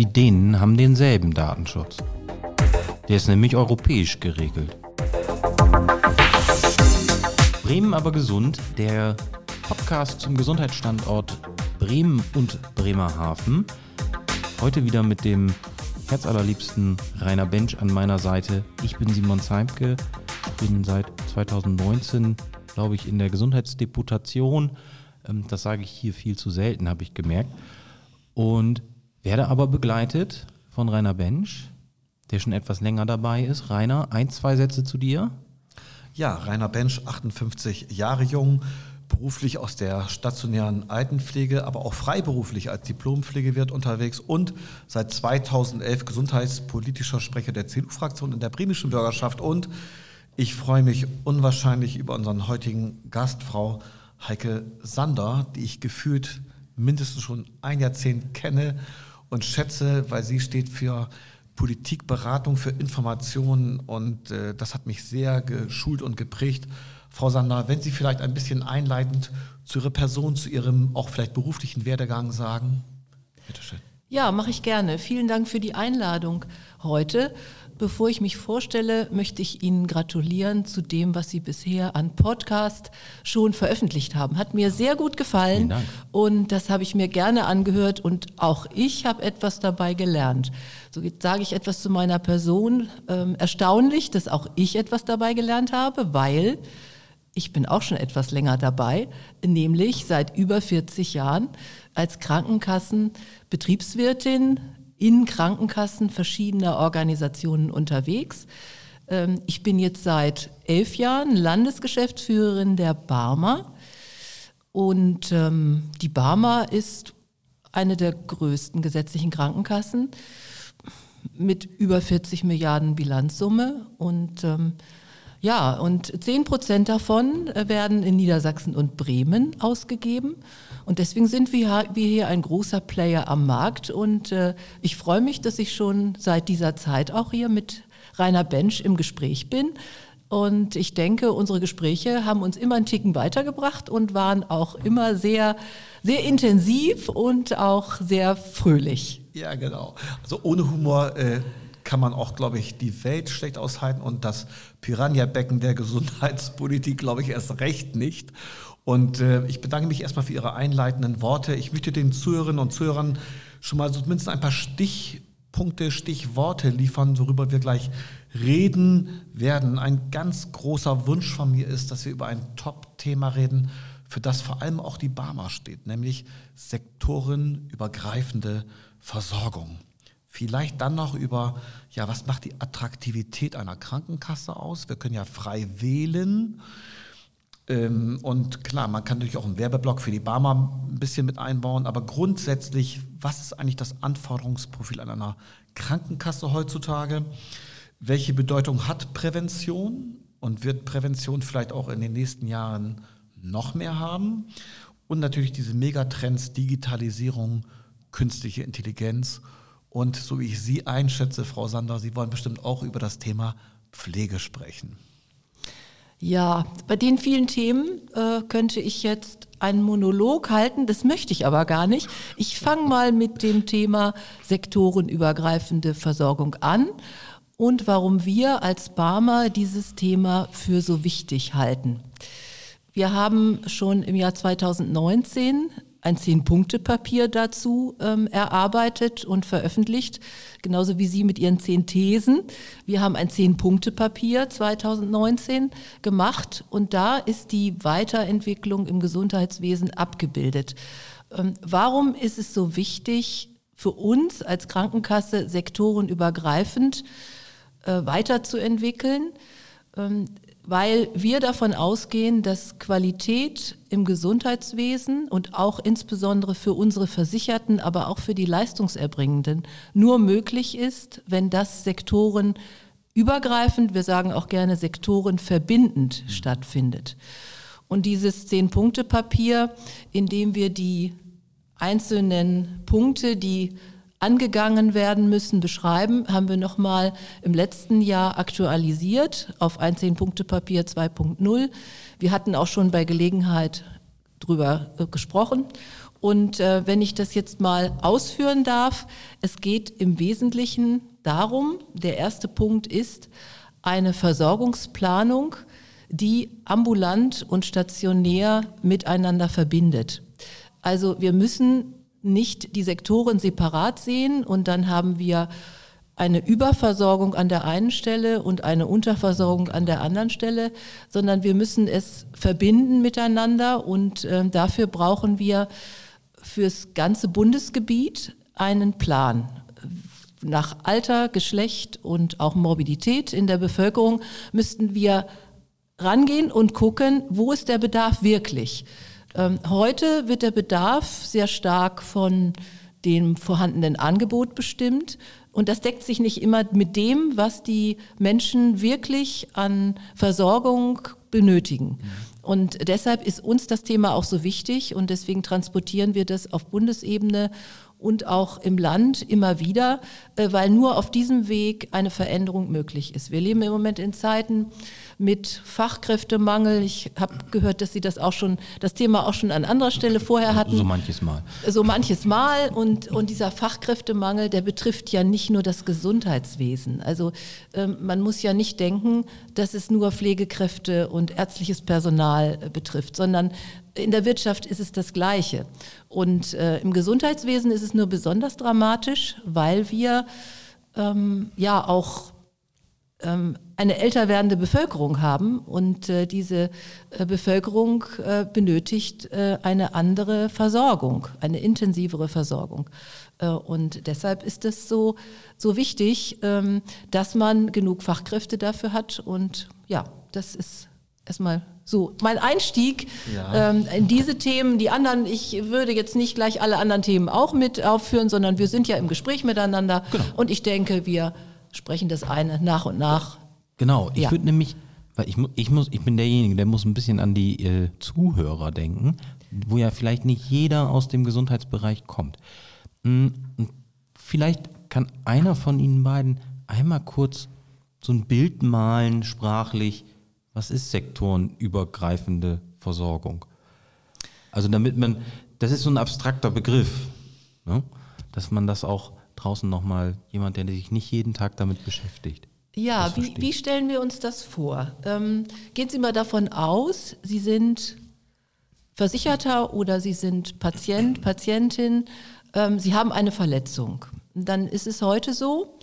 Die Dänen haben denselben Datenschutz. Der ist nämlich europäisch geregelt. Bremen aber gesund, der Podcast zum Gesundheitsstandort Bremen und Bremerhaven. Heute wieder mit dem herzallerliebsten Rainer Bench an meiner Seite. Ich bin Simon Zeimke, bin seit 2019, glaube ich, in der Gesundheitsdeputation. Ähm, das sage ich hier viel zu selten, habe ich gemerkt. Und werde aber begleitet von Rainer Bench, der schon etwas länger dabei ist. Rainer, ein, zwei Sätze zu dir. Ja, Rainer Bench, 58 Jahre jung, beruflich aus der stationären Altenpflege, aber auch freiberuflich als Diplompflegewirt unterwegs und seit 2011 gesundheitspolitischer Sprecher der CDU-Fraktion in der bremischen Bürgerschaft. Und ich freue mich unwahrscheinlich über unseren heutigen Gast, Frau Heike Sander, die ich gefühlt mindestens schon ein Jahrzehnt kenne und schätze, weil sie steht für Politikberatung, für Informationen und äh, das hat mich sehr geschult und geprägt. Frau Sander, wenn Sie vielleicht ein bisschen einleitend zu Ihrer Person, zu Ihrem auch vielleicht beruflichen Werdegang sagen. Bitte schön. Ja, mache ich gerne. Vielen Dank für die Einladung heute. Bevor ich mich vorstelle, möchte ich Ihnen gratulieren zu dem, was Sie bisher an Podcast schon veröffentlicht haben. Hat mir sehr gut gefallen und das habe ich mir gerne angehört und auch ich habe etwas dabei gelernt. So sage ich etwas zu meiner Person. Ähm, erstaunlich, dass auch ich etwas dabei gelernt habe, weil ich bin auch schon etwas länger dabei, nämlich seit über 40 Jahren als Krankenkassenbetriebswirtin in Krankenkassen verschiedener Organisationen unterwegs. Ähm, ich bin jetzt seit elf Jahren Landesgeschäftsführerin der Barmer und ähm, die Barmer ist eine der größten gesetzlichen Krankenkassen mit über 40 Milliarden Bilanzsumme und ähm, ja, und 10 Prozent davon werden in Niedersachsen und Bremen ausgegeben. Und deswegen sind wir, hier ein großer Player am Markt. Und äh, ich freue mich, dass ich schon seit dieser Zeit auch hier mit Rainer Bench im Gespräch bin. Und ich denke, unsere Gespräche haben uns immer einen Ticken weitergebracht und waren auch immer sehr, sehr intensiv und auch sehr fröhlich. Ja, genau. Also ohne Humor äh, kann man auch, glaube ich, die Welt schlecht aushalten und das Piranha-Becken der Gesundheitspolitik, glaube ich, erst recht nicht. Und äh, ich bedanke mich erstmal für Ihre einleitenden Worte. Ich möchte den Zuhörerinnen und Zuhörern schon mal so mindestens ein paar Stichpunkte, Stichworte liefern, worüber wir gleich reden werden. Ein ganz großer Wunsch von mir ist, dass wir über ein Top-Thema reden, für das vor allem auch die Barmer steht, nämlich sektorenübergreifende Versorgung. Vielleicht dann noch über, ja, was macht die Attraktivität einer Krankenkasse aus? Wir können ja frei wählen. Ähm, und klar, man kann natürlich auch einen Werbeblock für die Barmer ein bisschen mit einbauen, aber grundsätzlich, was ist eigentlich das Anforderungsprofil an einer Krankenkasse heutzutage? Welche Bedeutung hat Prävention und wird Prävention vielleicht auch in den nächsten Jahren noch mehr haben? Und natürlich diese Megatrends Digitalisierung, künstliche Intelligenz. Und so wie ich Sie einschätze, Frau Sander, Sie wollen bestimmt auch über das Thema Pflege sprechen. Ja, bei den vielen Themen äh, könnte ich jetzt einen Monolog halten, das möchte ich aber gar nicht. Ich fange mal mit dem Thema sektorenübergreifende Versorgung an und warum wir als Barmer dieses Thema für so wichtig halten. Wir haben schon im Jahr 2019 ein Zehn-Punkte-Papier dazu ähm, erarbeitet und veröffentlicht, genauso wie Sie mit Ihren zehn Thesen. Wir haben ein Zehn-Punkte-Papier 2019 gemacht und da ist die Weiterentwicklung im Gesundheitswesen abgebildet. Ähm, warum ist es so wichtig für uns als Krankenkasse sektorenübergreifend äh, weiterzuentwickeln? Ähm, weil wir davon ausgehen, dass Qualität im Gesundheitswesen und auch insbesondere für unsere Versicherten, aber auch für die Leistungserbringenden nur möglich ist, wenn das Sektoren übergreifend, wir sagen auch gerne Sektoren verbindend stattfindet. Und dieses Zehn-Punkte-Papier, in dem wir die einzelnen Punkte, die angegangen werden müssen, beschreiben, haben wir nochmal im letzten Jahr aktualisiert auf ein Zehn-Punkte-Papier 2.0. Wir hatten auch schon bei Gelegenheit drüber äh, gesprochen Und äh, wenn ich das jetzt mal ausführen darf, es geht im Wesentlichen darum, der erste Punkt ist eine Versorgungsplanung, die ambulant und stationär miteinander verbindet. Also wir müssen nicht die Sektoren separat sehen und dann haben wir eine Überversorgung an der einen Stelle und eine Unterversorgung an der anderen Stelle, sondern wir müssen es verbinden miteinander und äh, dafür brauchen wir fürs ganze Bundesgebiet einen Plan. Nach Alter, Geschlecht und auch Morbidität in der Bevölkerung müssten wir rangehen und gucken, wo ist der Bedarf wirklich. Ähm, heute wird der Bedarf sehr stark von dem vorhandenen Angebot bestimmt. Und das deckt sich nicht immer mit dem, was die Menschen wirklich an Versorgung benötigen. Und deshalb ist uns das Thema auch so wichtig und deswegen transportieren wir das auf Bundesebene und auch im Land immer wieder, äh, weil nur auf diesem Weg eine Veränderung möglich ist. Wir leben im Moment in Zeiten mit Fachkräftemangel. Ich habe gehört, dass Sie das auch schon, das Thema auch schon an anderer Stelle vorher hatten. So manches Mal. So manches Mal. Und, und dieser Fachkräftemangel, der betrifft ja nicht nur das Gesundheitswesen. Also ähm, man muss ja nicht denken, dass es nur Pflegekräfte und ärztliches Personal äh, betrifft, sondern in der Wirtschaft ist es das Gleiche. Und äh, im Gesundheitswesen ist es nur besonders dramatisch, weil wir ähm, ja auch ähm, eine älter werdende Bevölkerung haben und äh, diese äh, Bevölkerung äh, benötigt äh, eine andere Versorgung, eine intensivere Versorgung. Äh, und deshalb ist es so, so wichtig, ähm, dass man genug Fachkräfte dafür hat. Und ja, das ist erstmal so mein Einstieg ja. ähm, in diese Themen. Die anderen, ich würde jetzt nicht gleich alle anderen Themen auch mit aufführen, sondern wir sind ja im Gespräch miteinander. Genau. Und ich denke, wir sprechen das eine nach und nach. Genau, ich ja. würde nämlich, weil ich, ich, muss, ich bin derjenige, der muss ein bisschen an die äh, Zuhörer denken, wo ja vielleicht nicht jeder aus dem Gesundheitsbereich kommt. Hm, vielleicht kann einer von Ihnen beiden einmal kurz so ein Bild malen, sprachlich, was ist sektorenübergreifende Versorgung? Also damit man, das ist so ein abstrakter Begriff, ne? dass man das auch draußen nochmal, jemand, der sich nicht jeden Tag damit beschäftigt. Ja, wie, wie, stellen wir uns das vor? Ähm, gehen Sie mal davon aus, Sie sind Versicherter oder Sie sind Patient, Patientin, ähm, Sie haben eine Verletzung. Dann ist es heute so,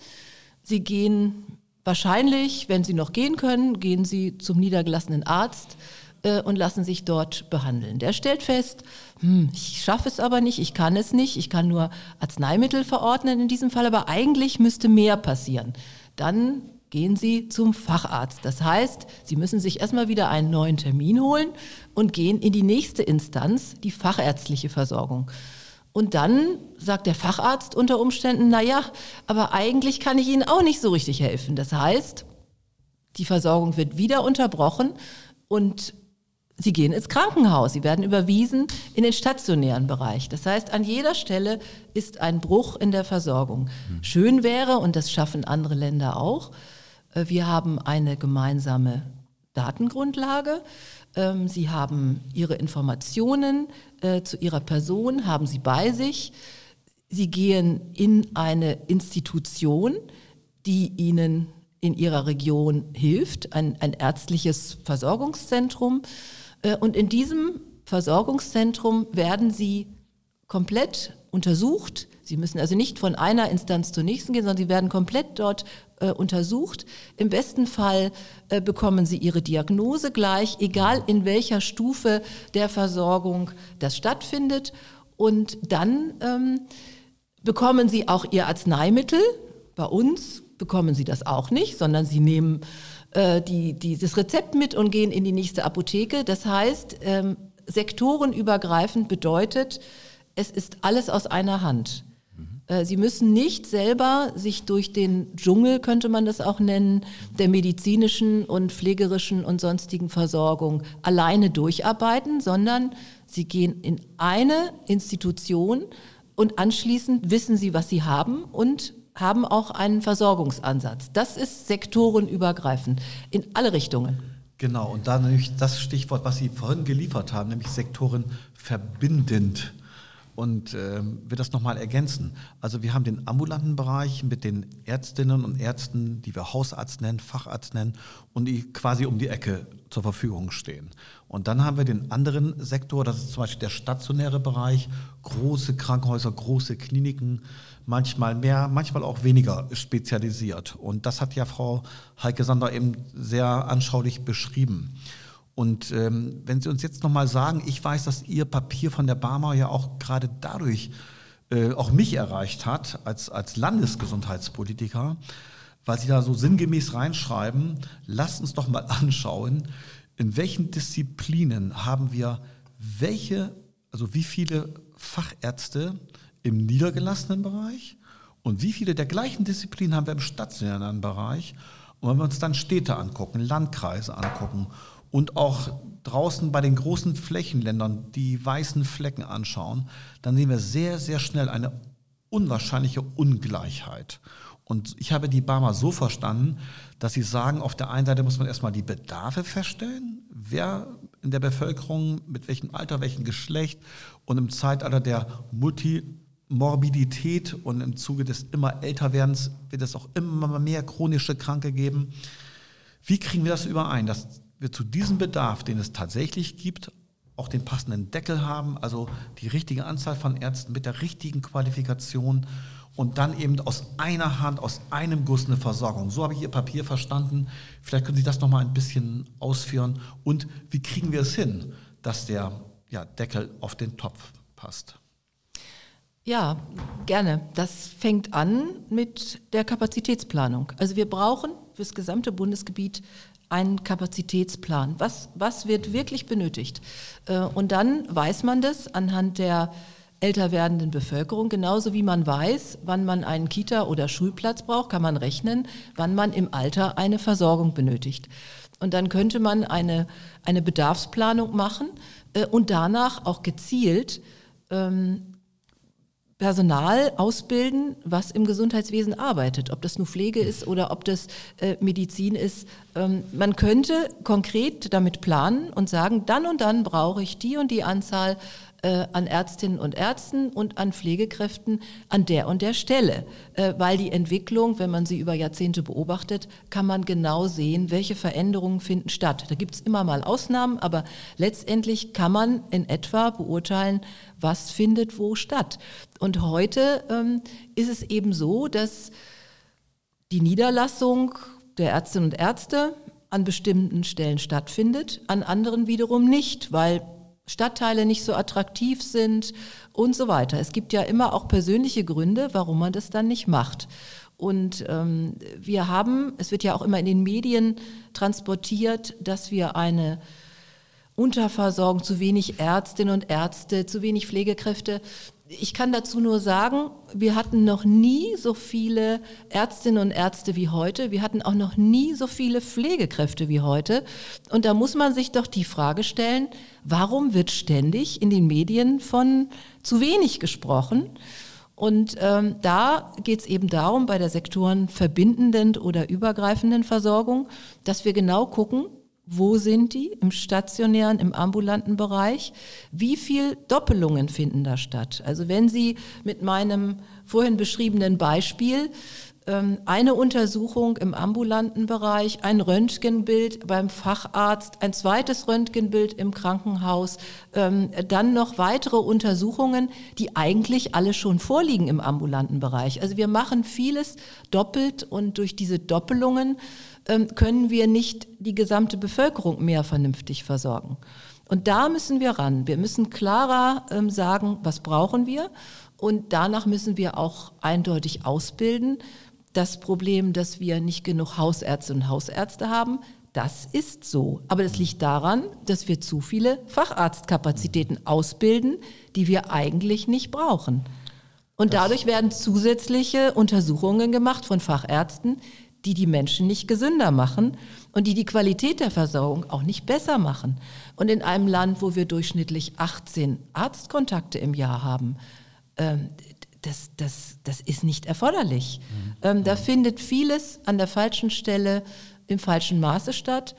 Sie gehen Wahrscheinlich, wenn Sie noch gehen können, gehen Sie zum niedergelassenen Arzt äh, und lassen sich dort behandeln. Der stellt fest, hm, ich schaffe es aber nicht, ich kann es nicht, ich kann nur Arzneimittel verordnen in diesem Fall, aber eigentlich müsste mehr passieren. Dann gehen Sie zum Facharzt. Das heißt, Sie müssen sich erstmal wieder einen neuen Termin holen und gehen in die nächste Instanz, die fachärztliche Versorgung. Und dann sagt der Facharzt unter Umständen, na ja, aber eigentlich kann ich Ihnen auch nicht so richtig helfen. Das heißt, die Versorgung wird wieder unterbrochen und Sie gehen ins Krankenhaus. Sie werden überwiesen in den stationären Bereich. Das heißt, an jeder Stelle ist ein Bruch in der Versorgung. Schön wäre, und das schaffen andere Länder auch, äh, wir haben eine gemeinsame Datengrundlage. Ähm, Sie haben Ihre Informationen äh, zu Ihrer Person, haben Sie bei sich. Sie gehen in eine Institution, die Ihnen in Ihrer Region hilft, ein, ein ärztliches Versorgungszentrum. Äh, und in diesem Versorgungszentrum werden Sie komplett untersucht. Sie müssen also nicht von einer Instanz zur nächsten gehen, sondern Sie werden komplett dort äh, untersucht. Im besten Fall äh, bekommen Sie Ihre Diagnose gleich, egal in welcher Stufe der Versorgung das stattfindet. Und dann ähm, bekommen Sie auch Ihr Arzneimittel. Bei uns bekommen Sie das auch nicht, sondern Sie nehmen äh, die, die, das Rezept mit und gehen in die nächste Apotheke. Das heißt, ähm, sektorenübergreifend bedeutet, es ist alles aus einer Hand. Äh, sie müssen nicht selber sich durch den Dschungel, könnte man das auch nennen, der medizinischen und pflegerischen und sonstigen Versorgung alleine durcharbeiten, sondern sie gehen in eine Institution und anschließend wissen sie, was sie haben und haben auch einen Versorgungsansatz. Das ist sektorenübergreifend in alle Richtungen. Genau, und da nämlich das Stichwort, was Sie vorhin geliefert haben, nämlich sektorenverbindend. Und äh, will das nochmal ergänzen. Also wir haben den ambulanten Bereich mit den Ärztinnen und Ärzten, die wir Hausarzt nennen, Facharzt nennen und die quasi um die Ecke zur Verfügung stehen. Und dann haben wir den anderen Sektor, das ist zum Beispiel der stationäre Bereich, große Krankenhäuser, große Kliniken, manchmal mehr, manchmal auch weniger spezialisiert. Und das hat ja Frau Heike Sander eben sehr anschaulich beschrieben. Und ähm, wenn Sie uns jetzt nochmal sagen, ich weiß, dass Ihr Papier von der Barmer ja auch gerade dadurch äh, auch mich erreicht hat, als, als Landesgesundheitspolitiker, weil Sie da so sinngemäß reinschreiben, lasst uns doch mal anschauen, in welchen Disziplinen haben wir welche, also wie viele Fachärzte im niedergelassenen Bereich und wie viele der gleichen Disziplinen haben wir im stationären Bereich. Und wenn wir uns dann Städte angucken, Landkreise angucken und auch draußen bei den großen Flächenländern die weißen Flecken anschauen, dann sehen wir sehr, sehr schnell eine unwahrscheinliche Ungleichheit. Und ich habe die Barmer so verstanden, dass sie sagen, auf der einen Seite muss man erstmal die Bedarfe feststellen, wer in der Bevölkerung, mit welchem Alter, welchem Geschlecht und im Zeitalter der Multimorbidität und im Zuge des immer älterwerdens wird es auch immer mehr chronische Kranke geben. Wie kriegen wir das überein, dass wir zu diesem Bedarf, den es tatsächlich gibt, auch den passenden Deckel haben, also die richtige Anzahl von Ärzten mit der richtigen Qualifikation und dann eben aus einer Hand, aus einem Guss eine Versorgung. So habe ich Ihr Papier verstanden. Vielleicht können Sie das noch mal ein bisschen ausführen. Und wie kriegen wir es hin, dass der ja, Deckel auf den Topf passt? Ja, gerne. Das fängt an mit der Kapazitätsplanung. Also wir brauchen für das gesamte Bundesgebiet einen Kapazitätsplan. Was, was wird wirklich benötigt? Äh, und dann weiß man das anhand der älter werdenden Bevölkerung, genauso wie man weiß, wann man einen Kita- oder Schulplatz braucht, kann man rechnen, wann man im Alter eine Versorgung benötigt. Und dann könnte man eine, eine Bedarfsplanung machen äh, und danach auch gezielt ähm, Personal ausbilden, was im Gesundheitswesen arbeitet, ob das nur Pflege ist oder ob das äh, Medizin ist. Ähm, man könnte konkret damit planen und sagen, dann und dann brauche ich die und die Anzahl äh, an Ärztinnen und Ärzten und an Pflegekräften an der und der Stelle. Äh, weil die Entwicklung, wenn man sie über Jahrzehnte beobachtet, kann man genau sehen, welche Veränderungen finden statt. Da gibt es immer mal Ausnahmen, aber letztendlich kann man in etwa beurteilen, was findet wo statt. Und heute ähm, ist es eben so, dass die Niederlassung der Ärztinnen und Ärzte an bestimmten Stellen stattfindet, an anderen wiederum nicht, weil Stadtteile nicht so attraktiv sind und so weiter. Es gibt ja immer auch persönliche Gründe, warum man das dann nicht macht. Und ähm, wir haben, es wird ja auch immer in den Medien transportiert, dass wir eine Unterversorgung, zu wenig Ärztinnen und Ärzte, zu wenig Pflegekräfte ich kann dazu nur sagen, wir hatten noch nie so viele Ärztinnen und Ärzte wie heute. Wir hatten auch noch nie so viele Pflegekräfte wie heute. Und da muss man sich doch die Frage stellen, warum wird ständig in den Medien von zu wenig gesprochen? Und ähm, da geht es eben darum, bei der sektorenverbindenden oder übergreifenden Versorgung, dass wir genau gucken, wo sind die? Im stationären, im ambulanten Bereich? Wie viel Doppelungen finden da statt? Also wenn Sie mit meinem vorhin beschriebenen Beispiel eine Untersuchung im ambulanten Bereich, ein Röntgenbild beim Facharzt, ein zweites Röntgenbild im Krankenhaus, ähm, dann noch weitere Untersuchungen, die eigentlich alle schon vorliegen im ambulanten Bereich. Also wir machen vieles doppelt und durch diese Doppelungen ähm, können wir nicht die gesamte Bevölkerung mehr vernünftig versorgen. Und da müssen wir ran. Wir müssen klarer ähm, sagen, was brauchen wir. Und danach müssen wir auch eindeutig ausbilden. Das Problem, dass wir nicht genug Hausärzte und Hausärzte haben, das ist so. Aber das liegt daran, dass wir zu viele Facharztkapazitäten ausbilden, die wir eigentlich nicht brauchen. Und dadurch werden zusätzliche Untersuchungen gemacht von Fachärzten, die die Menschen nicht gesünder machen und die die Qualität der Versorgung auch nicht besser machen. Und in einem Land, wo wir durchschnittlich 18 Arztkontakte im Jahr haben, ähm, das, das, das ist nicht erforderlich. Mhm. Ähm, da findet vieles an der falschen Stelle im falschen Maße statt.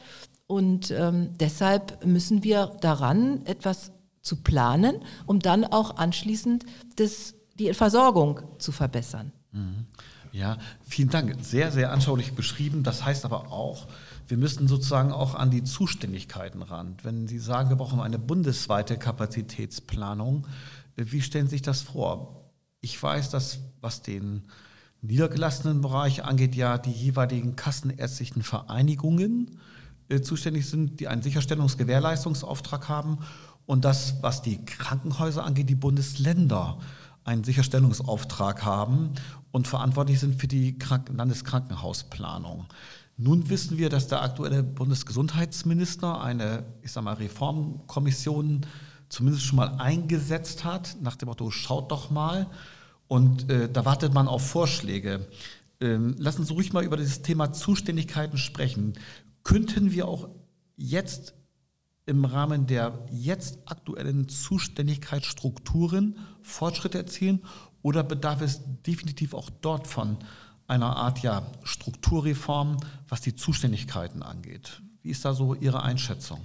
Und ähm, deshalb müssen wir daran etwas zu planen, um dann auch anschließend das, die Versorgung zu verbessern. Mhm. Ja, vielen Dank. Sehr, sehr anschaulich beschrieben. Das heißt aber auch, wir müssen sozusagen auch an die Zuständigkeiten ran. Wenn Sie sagen, wir brauchen eine bundesweite Kapazitätsplanung, äh, wie stellen Sie sich das vor? Ich weiß, dass was den niedergelassenen Bereich angeht, ja die jeweiligen kassenärztlichen Vereinigungen äh, zuständig sind, die einen Sicherstellungsgewährleistungsauftrag haben und das, was die Krankenhäuser angeht, die Bundesländer einen Sicherstellungsauftrag haben und verantwortlich sind für die Kranken Landeskrankenhausplanung. Nun wissen wir, dass der aktuelle Bundesgesundheitsminister eine, ich sag mal, Reformkommission zumindest schon mal eingesetzt hat, nach dem Motto, schaut doch mal. Und äh, da wartet man auf Vorschläge. Ähm, lassen Sie ruhig mal über dieses Thema Zuständigkeiten sprechen. Könnten wir auch jetzt im Rahmen der jetzt aktuellen Zuständigkeitsstrukturen Fortschritte erzielen oder bedarf es definitiv auch dort von einer Art ja, Strukturreform, was die Zuständigkeiten angeht? Wie ist da so Ihre Einschätzung?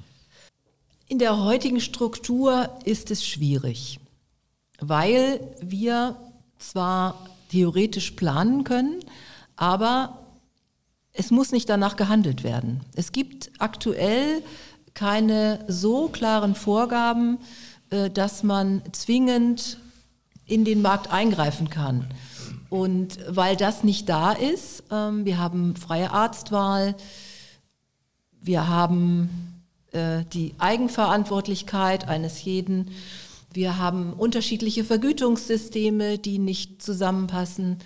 In der heutigen Struktur ist es schwierig, weil wir zwar theoretisch planen können, aber es muss nicht danach gehandelt werden. Es gibt aktuell keine so klaren Vorgaben, äh, dass man zwingend in den Markt eingreifen kann. Und weil das nicht da ist, ähm, wir haben freie Arztwahl, wir haben die Eigenverantwortlichkeit eines jeden, wir haben unterschiedliche Vergütungssysteme, die nicht zusammenpassen.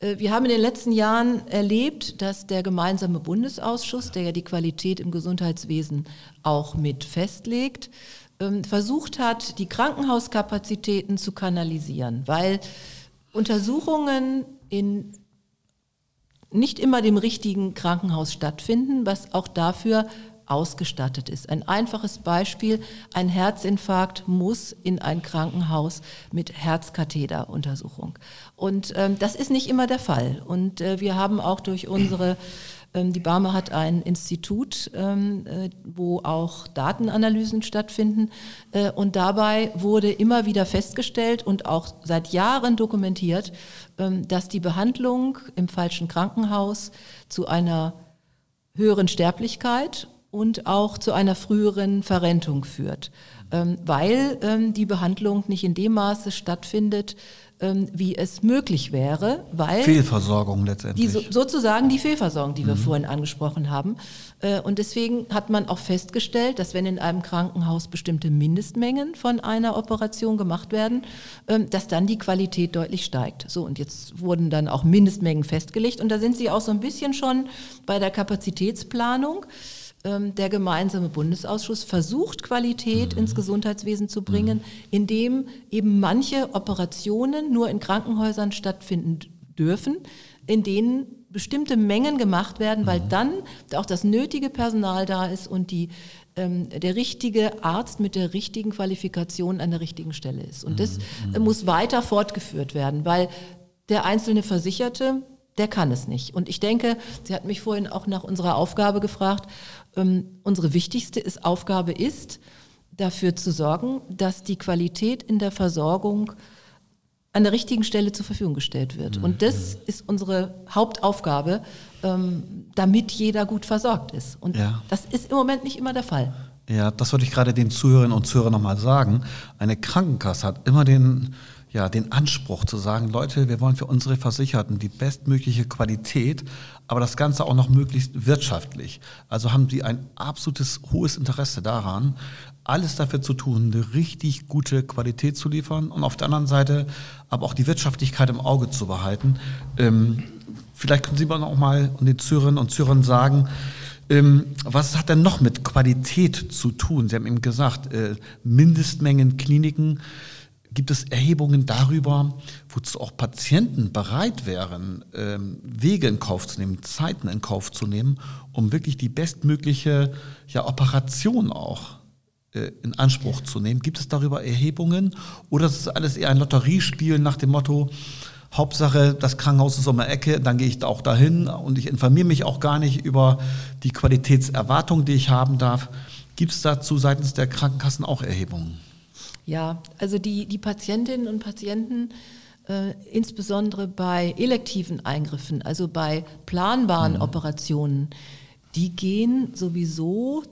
Äh, wir haben in den letzten Jahren erlebt, dass der gemeinsame Bundesausschuss, der ja die Qualität im Gesundheitswesen auch mit festlegt, ähm, versucht hat, die Krankenhauskapazitäten zu kanalisieren, weil Untersuchungen in nicht immer dem richtigen Krankenhaus stattfinden, was auch dafür ausgestattet ist. Ein einfaches Beispiel, ein Herzinfarkt muss in ein Krankenhaus mit Herzkatheteruntersuchung. Und ähm, das ist nicht immer der Fall. Und äh, wir haben auch durch unsere ähm, die Barmer hat ein Institut, ähm, äh, wo auch Datenanalysen stattfinden. Äh, und dabei wurde immer wieder festgestellt und auch seit Jahren dokumentiert, ähm, dass die Behandlung im falschen Krankenhaus zu einer höheren Sterblichkeit und auch zu einer früheren Verrentung führt, ähm, weil ähm, die Behandlung nicht in dem Maße stattfindet, ähm, wie es möglich wäre, weil Fehlversorgung letztendlich. Die, sozusagen die Fehlversorgung, die wir mhm. vorhin angesprochen haben. Äh, und deswegen hat man auch festgestellt, dass wenn in einem Krankenhaus bestimmte Mindestmengen von einer Operation gemacht werden, dass dann die Qualität deutlich steigt. So, und jetzt wurden dann auch Mindestmengen festgelegt. Und da sind Sie auch so ein bisschen schon bei der Kapazitätsplanung. Ähm, der gemeinsame Bundesausschuss versucht, Qualität mhm. ins Gesundheitswesen zu bringen, mhm. indem eben manche Operationen nur in Krankenhäusern stattfinden dürfen, in denen bestimmte Mengen gemacht werden, weil mhm. dann auch das nötige Personal da ist und die, ähm, der richtige Arzt mit der richtigen Qualifikation an der richtigen Stelle ist. Und das mhm. mhm. muss weiter fortgeführt werden, weil der einzelne Versicherte, der kann es nicht. Und ich denke, Sie hat mich vorhin auch nach unserer Aufgabe gefragt ähm, unsere wichtigste ist, Aufgabe ist, dafür zu sorgen, dass die Qualität in der Versorgung an der richtigen Stelle zur Verfügung gestellt wird. Und das mhm. ist unsere Hauptaufgabe, ähm, damit jeder gut versorgt ist. Und ja. das ist im Moment nicht immer der Fall. Ja, das wollte ich gerade den Zuhörerinnen und Zuhörern nochmal sagen. Eine Krankenkasse hat immer den, ja, den Anspruch zu sagen, Leute, wir wollen für unsere Versicherten die bestmögliche Qualität, aber das Ganze auch noch möglichst wirtschaftlich. Also haben sie ein absolutes hohes Interesse daran, alles dafür zu tun, eine richtig gute Qualität zu liefern und auf der anderen Seite aber auch die Wirtschaftlichkeit im Auge zu behalten. Ähm, vielleicht können Sie mal noch mal den Zürerinnen und Zürern sagen, ähm, was hat denn noch mit Qualität zu tun? Sie haben eben gesagt, äh, Mindestmengen Kliniken Gibt es Erhebungen darüber, wozu auch Patienten bereit wären, ähm, Wege in Kauf zu nehmen, Zeiten in Kauf zu nehmen, um wirklich die bestmögliche ja, Operation auch äh, in Anspruch zu nehmen? Gibt es darüber Erhebungen oder ist es alles eher ein Lotteriespiel nach dem Motto, Hauptsache, das Krankenhaus ist um die Ecke, dann gehe ich auch dahin und ich informiere mich auch gar nicht über die Qualitätserwartung, die ich haben darf. Gibt es dazu seitens der Krankenkassen auch Erhebungen? Ja, also die, die Patientinnen und Patienten, äh, insbesondere bei elektiven Eingriffen, also bei planbaren mhm. Operationen, die gehen sowieso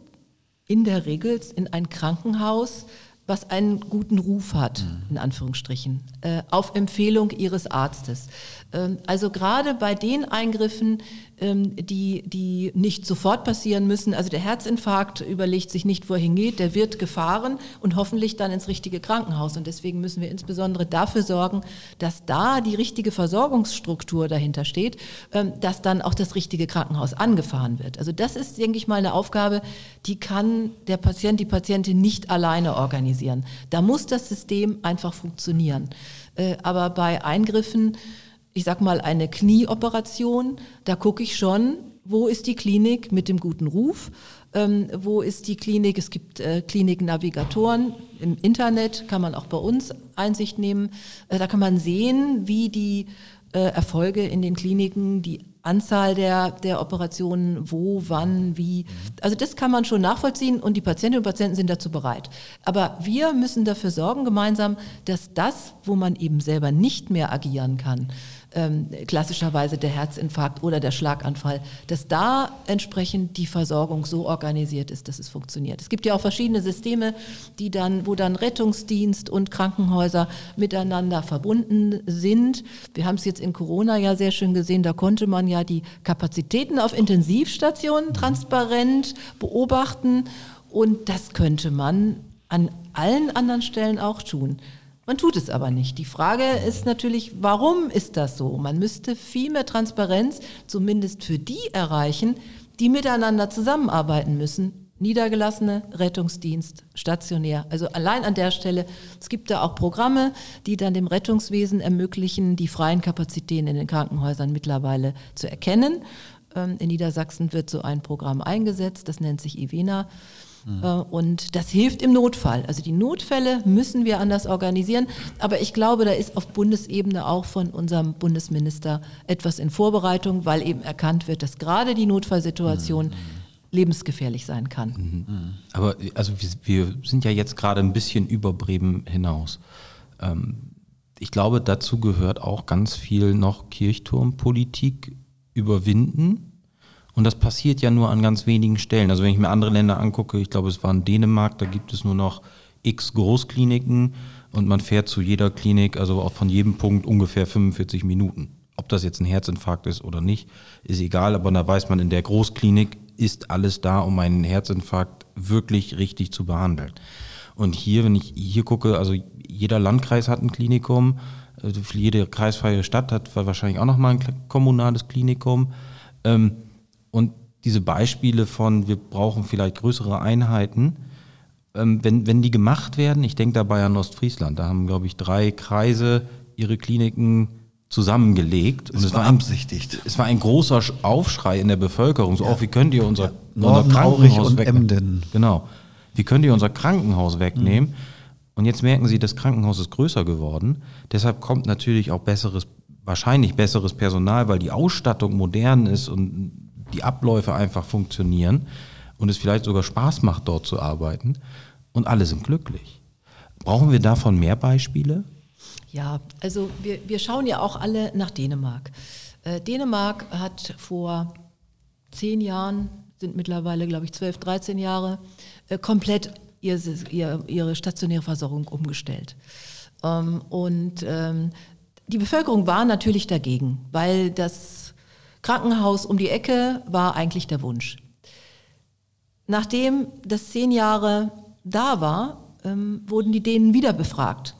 in der Regel in ein Krankenhaus, was einen guten Ruf hat, mhm. in Anführungsstrichen, äh, auf Empfehlung ihres Arztes. Ähm, also gerade bei den Eingriffen, ähm, die, die nicht sofort passieren müssen. Also der Herzinfarkt überlegt sich nicht, wohin geht, der wird gefahren und hoffentlich dann ins richtige Krankenhaus. Und deswegen müssen wir insbesondere dafür sorgen, dass da die richtige Versorgungsstruktur dahinter steht, ähm, dass dann auch das richtige Krankenhaus angefahren wird. Also das ist, denke ich mal, eine Aufgabe, die kann der Patient, die Patientin nicht alleine organisieren. Da muss das System einfach funktionieren. Äh, aber bei Eingriffen, ich sag mal, eine Knieoperation, da gucke ich schon, wo ist die Klinik mit dem guten Ruf, ähm, wo ist die Klinik, es gibt äh, Kliniknavigatoren im Internet, kann man auch bei uns Einsicht nehmen, äh, da kann man sehen, wie die äh, Erfolge in den Kliniken, die Anzahl der, der Operationen, wo, wann, wie. Also das kann man schon nachvollziehen und die Patientinnen und Patienten sind dazu bereit. Aber wir müssen dafür sorgen gemeinsam, dass das, wo man eben selber nicht mehr agieren kann, ähm, klassischerweise der Herzinfarkt oder der Schlaganfall, dass da entsprechend die Versorgung so organisiert ist, dass es funktioniert. Es gibt ja auch verschiedene Systeme, die dann, wo dann Rettungsdienst und Krankenhäuser miteinander verbunden sind. Wir haben es jetzt in Corona ja sehr schön gesehen, da konnte man ja die Kapazitäten auf Intensivstationen transparent beobachten und das könnte man an allen anderen Stellen auch tun. Man tut es aber nicht. Die Frage ist natürlich, warum ist das so? Man müsste viel mehr Transparenz, zumindest für die erreichen, die miteinander zusammenarbeiten müssen. Niedergelassene, Rettungsdienst, stationär. Also allein an der Stelle, es gibt da auch Programme, die dann dem Rettungswesen ermöglichen, die freien Kapazitäten in den Krankenhäusern mittlerweile zu erkennen. Ähm, in Niedersachsen wird so ein Programm eingesetzt, das nennt sich IVENA. Mhm. Und das hilft im Notfall. Also die Notfälle müssen wir anders organisieren. Aber ich glaube, da ist auf Bundesebene auch von unserem Bundesminister etwas in Vorbereitung, weil eben erkannt wird, dass gerade die Notfallsituation mhm. lebensgefährlich sein kann. Mhm. Aber also wir, wir, sind ja jetzt gerade ein bisschen über Bremen hinaus. Ähm, ich glaube, dazu gehört auch ganz viel noch Kirchturmpolitik überwinden und das passiert ja nur an ganz wenigen Stellen. Also wenn ich mir andere Länder angucke, ich glaube, es war in Dänemark, da gibt es nur noch x Großkliniken und man fährt zu jeder Klinik, also auch von jedem Punkt ungefähr 45 Minuten. Ob das jetzt ein Herzinfarkt ist oder nicht, ist egal, aber da weiß man, in der Großklinik ist alles da, um einen Herzinfarkt wirklich richtig zu behandeln. Und hier, wenn ich hier gucke, also jeder Landkreis hat ein Klinikum, also jede kreisfreie Stadt hat wahrscheinlich auch nochmal ein kommunales Klinikum. Ähm, und diese Beispiele von, wir brauchen vielleicht größere Einheiten, ähm, wenn, wenn die gemacht werden, ich denke dabei an Ostfriesland, da haben, glaube ich, drei Kreise ihre Kliniken zusammengelegt. Das und es war beabsichtigt. Ein, es war ein großer Aufschrei in der Bevölkerung. So, ja. oh, wie könnt ihr unser, unser Krankenhaus wegnehmen? Genau. Wie könnt ihr unser Krankenhaus wegnehmen? Mhm. Und jetzt merken sie, das Krankenhaus ist größer geworden. Deshalb kommt natürlich auch besseres, wahrscheinlich besseres Personal, weil die Ausstattung modern ist und die Abläufe einfach funktionieren und es vielleicht sogar Spaß macht, dort zu arbeiten und alle sind glücklich. Brauchen wir davon mehr Beispiele? Ja, also wir, wir schauen ja auch alle nach Dänemark. Äh, Dänemark hat vor zehn Jahren, sind mittlerweile, glaube ich, zwölf, dreizehn Jahre, äh, komplett ihr, ihr, ihre stationäre Versorgung umgestellt. Ähm, und ähm, die Bevölkerung war natürlich dagegen, weil das Krankenhaus um die Ecke war eigentlich der Wunsch. Nachdem das zehn Jahre da war, ähm, wurden die Dänen wieder befragt.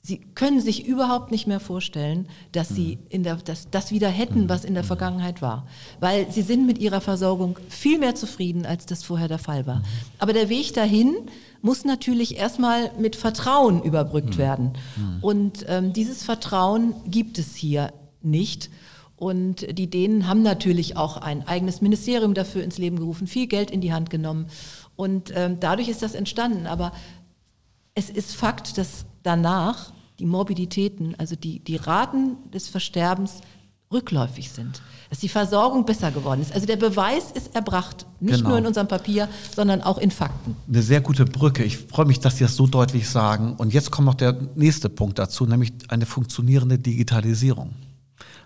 Sie können sich überhaupt nicht mehr vorstellen, dass sie mhm. in der, dass, das wieder hätten, mhm. was in der Vergangenheit war. Weil sie sind mit ihrer Versorgung viel mehr zufrieden, als das vorher der Fall war. Mhm. Aber der Weg dahin muss natürlich erstmal mit Vertrauen überbrückt werden. Und ähm, dieses Vertrauen gibt es hier nicht. Und die Dänen haben natürlich auch ein eigenes Ministerium dafür ins Leben gerufen, viel Geld in die Hand genommen. Und ähm, dadurch ist das entstanden. Aber es ist Fakt, dass danach die Morbiditäten, also die, die Raten des Versterbens rückläufig sind, dass die Versorgung besser geworden ist. Also der Beweis ist erbracht, nicht Genau. nur in unserem Papier, sondern auch in Fakten. Eine sehr gute Brücke. Ich freue mich, dass Sie das so deutlich sagen. Und jetzt kommt noch der nächste Punkt dazu, nämlich eine funktionierende Digitalisierung.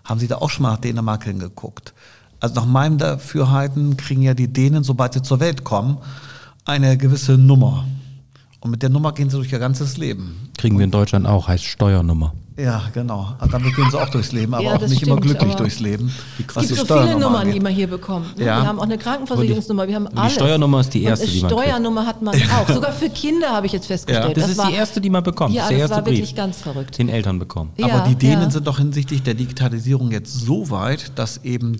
Haben Sie da auch schon mal nach Dänemark hingeguckt? Also nach meinem Dafürhalten kriegen ja die Dänen, sobald sie zur Welt kommen, eine gewisse Nummer. Und mit der Nummer gehen sie durch ihr ganzes Leben. Kriegen wir in Deutschland auch, heißt Steuernummer. Ja, genau. Und damit gehen sie auch durchs Leben, aber Ja, auch das nicht immer stimmt, glücklich aber durchs Leben. Es gibt so viele Nummern, angeht. die man hier bekommt. ne? Ja. Wir haben auch eine Krankenversicherungsnummer, wir haben die alles. Steuernummer ist die erste, Und die man kriegt. Steuernummer hat man auch. Sogar für Kinder habe ich jetzt festgestellt. Das, ist war, die erste, die man bekommt. Ja, das das erste war Brief, wirklich ganz verrückt. den Eltern bekommen. Ja, Aber die Dänen ja. sind doch hinsichtlich der Digitalisierung jetzt so weit, dass eben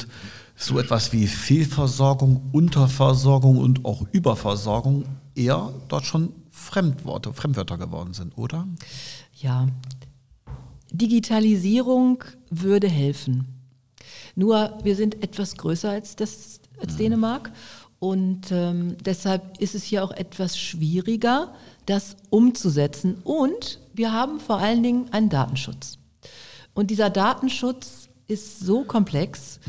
so etwas wie Fehlversorgung, Unterversorgung und auch Überversorgung eher dort schon Fremdworte, Fremdwörter geworden sind, oder? Ja, Digitalisierung würde helfen. Nur wir sind etwas größer als, das, als Dänemark und ähm, deshalb ist es hier auch etwas schwieriger, das umzusetzen. Und wir haben vor allen Dingen einen Datenschutz. Und dieser Datenschutz ist so komplex,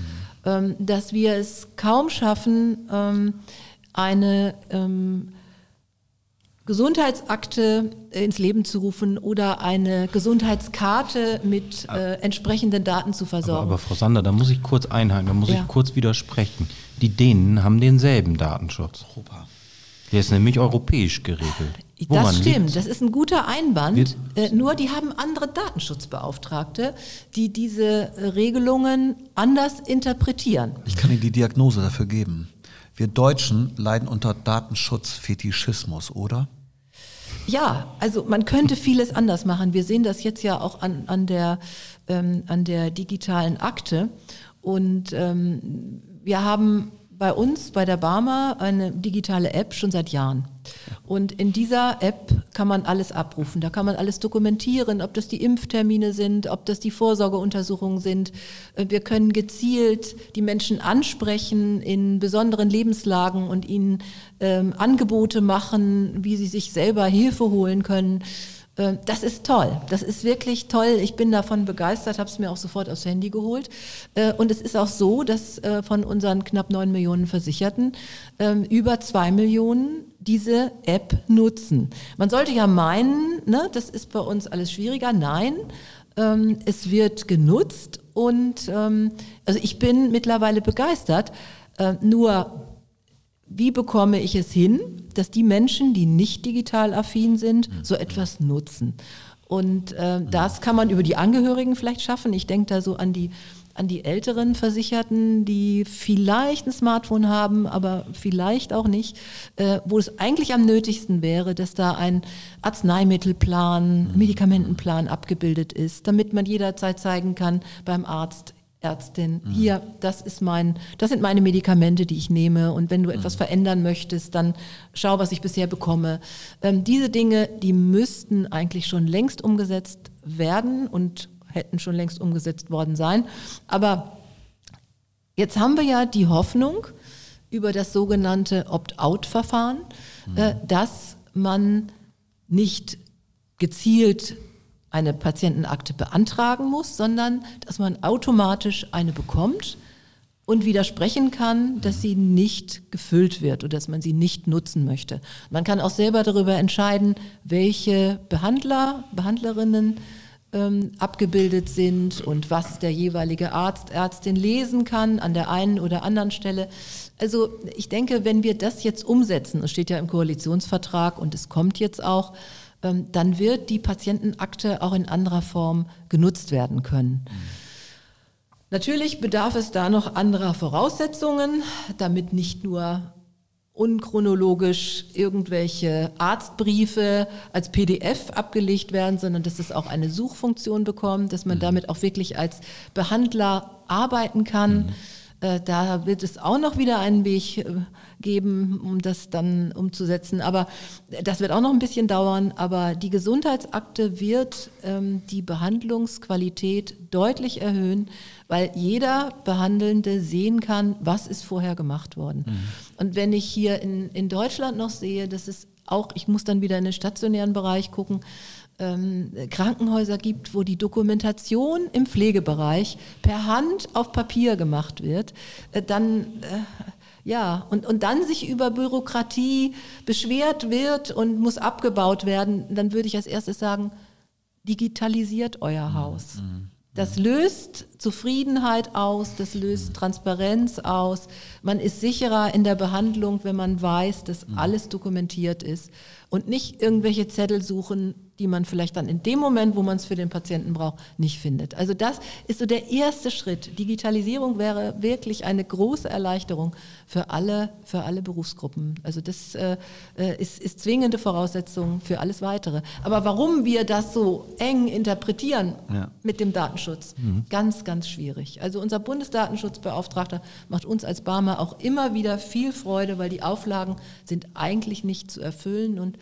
ähm, dass wir es kaum schaffen, ähm, eine ähm, Gesundheitsakte ins Leben zu rufen oder eine Gesundheitskarte mit äh, entsprechenden Daten zu Aber, versorgen. aber Frau Sander, da muss ich kurz einhaken, da muss Ja. ich kurz widersprechen. Die Dänen haben denselben Datenschutz. Europa. Der ist nämlich europäisch geregelt. Woran das stimmt, liegt's? das ist ein guter Einwand. Äh, nur die haben andere Datenschutzbeauftragte, die diese äh, Regelungen anders interpretieren. Ich kann Ihnen die Diagnose dafür geben. Wir Deutschen leiden unter Datenschutzfetischismus, oder? Ja, also man könnte vieles anders machen. Wir sehen das jetzt ja auch an, an, der, ähm, an der digitalen Akte. Und ähm, wir haben bei uns, bei der Barmer, eine digitale App schon seit Jahren. Und in dieser App kann man alles abrufen. Da kann man alles dokumentieren, ob das die Impftermine sind, ob das die Vorsorgeuntersuchungen sind. Äh, Wir können gezielt die Menschen ansprechen in besonderen Lebenslagen und ihnen ähm, Angebote machen, wie sie sich selber Hilfe holen können. Äh, Das ist toll. Das ist wirklich toll. Ich bin davon begeistert, habe es mir auch sofort aufs Handy geholt. Äh, Und es ist auch so, dass äh, von unseren knapp neun Millionen Versicherten ähm, über zwei Millionen diese App nutzen. Man sollte ja meinen, ne, das ist bei uns alles schwieriger. Nein, ähm, es wird genutzt und ähm, also ich bin mittlerweile begeistert. Äh, nur wie bekomme ich es hin, dass die Menschen, die nicht digital affin sind, so etwas nutzen? Und äh, das kann man über die Angehörigen vielleicht schaffen. Ich denke da so an die, an die älteren Versicherten, die vielleicht ein Smartphone haben, aber vielleicht auch nicht, äh, wo es eigentlich am nötigsten wäre, dass da ein Arzneimittelplan, Medikamentenplan abgebildet ist, damit man jederzeit zeigen kann beim Arzt, Ärztin, hier, das ist mein, das sind meine Medikamente, die ich nehme. Und wenn du etwas verändern möchtest, dann schau, was ich bisher bekomme. Ähm, diese Dinge, die müssten eigentlich schon längst umgesetzt werden und hätten schon längst umgesetzt worden sein. Aber jetzt haben wir ja die Hoffnung über das sogenannte Opt-out-Verfahren, äh, dass man nicht gezielt eine Patientenakte beantragen muss, sondern dass man automatisch eine bekommt und widersprechen kann, dass sie nicht gefüllt wird oder dass man sie nicht nutzen möchte. Man kann auch selber darüber entscheiden, welche Behandler, Behandlerinnen ähm, abgebildet sind und was der jeweilige Arzt, Ärztin lesen kann an der einen oder anderen Stelle. Also ich denke, wenn wir das jetzt umsetzen, es steht ja im Koalitionsvertrag und es kommt jetzt auch, dann wird die Patientenakte auch in anderer Form genutzt werden können. Natürlich bedarf es da noch anderer Voraussetzungen, damit nicht nur unchronologisch irgendwelche Arztbriefe als PDF abgelegt werden, sondern dass es auch eine Suchfunktion bekommt, dass man damit auch wirklich als Behandler arbeiten kann. Äh, Da wird es auch noch wieder einen Weg äh, geben, um das dann umzusetzen. Aber das wird auch noch ein bisschen dauern. Aber die Gesundheitsakte wird ähm, die Behandlungsqualität deutlich erhöhen, weil jeder Behandelnde sehen kann, was ist vorher gemacht worden. Und wenn ich hier in, in Deutschland noch sehe, dass es auch, ich muss dann wieder in den stationären Bereich gucken, ähm, Krankenhäuser gibt, wo die Dokumentation im Pflegebereich per Hand auf Papier gemacht wird, äh, dann äh, ja, und, und dann sich über Bürokratie beschwert wird und muss abgebaut werden, dann würde ich als erstes sagen, digitalisiert euer Haus. Mhm. Das löst Zufriedenheit aus, das löst Transparenz aus. Man ist sicherer in der Behandlung, wenn man weiß, dass mhm. alles dokumentiert ist und nicht irgendwelche Zettel suchen, die man vielleicht dann in dem Moment, wo man es für den Patienten braucht, nicht findet. Also das ist so der erste Schritt. Digitalisierung wäre wirklich eine große Erleichterung für alle, für alle Berufsgruppen. Also das äh, äh, ist, ist zwingende Voraussetzung für alles Weitere. Aber warum wir das so eng interpretieren ja. mit dem Datenschutz, mhm. ganz, ganz schwierig. Also unser Bundesdatenschutzbeauftragter macht uns als Barmer auch immer wieder viel Freude, weil die Auflagen sind eigentlich nicht zu erfüllen und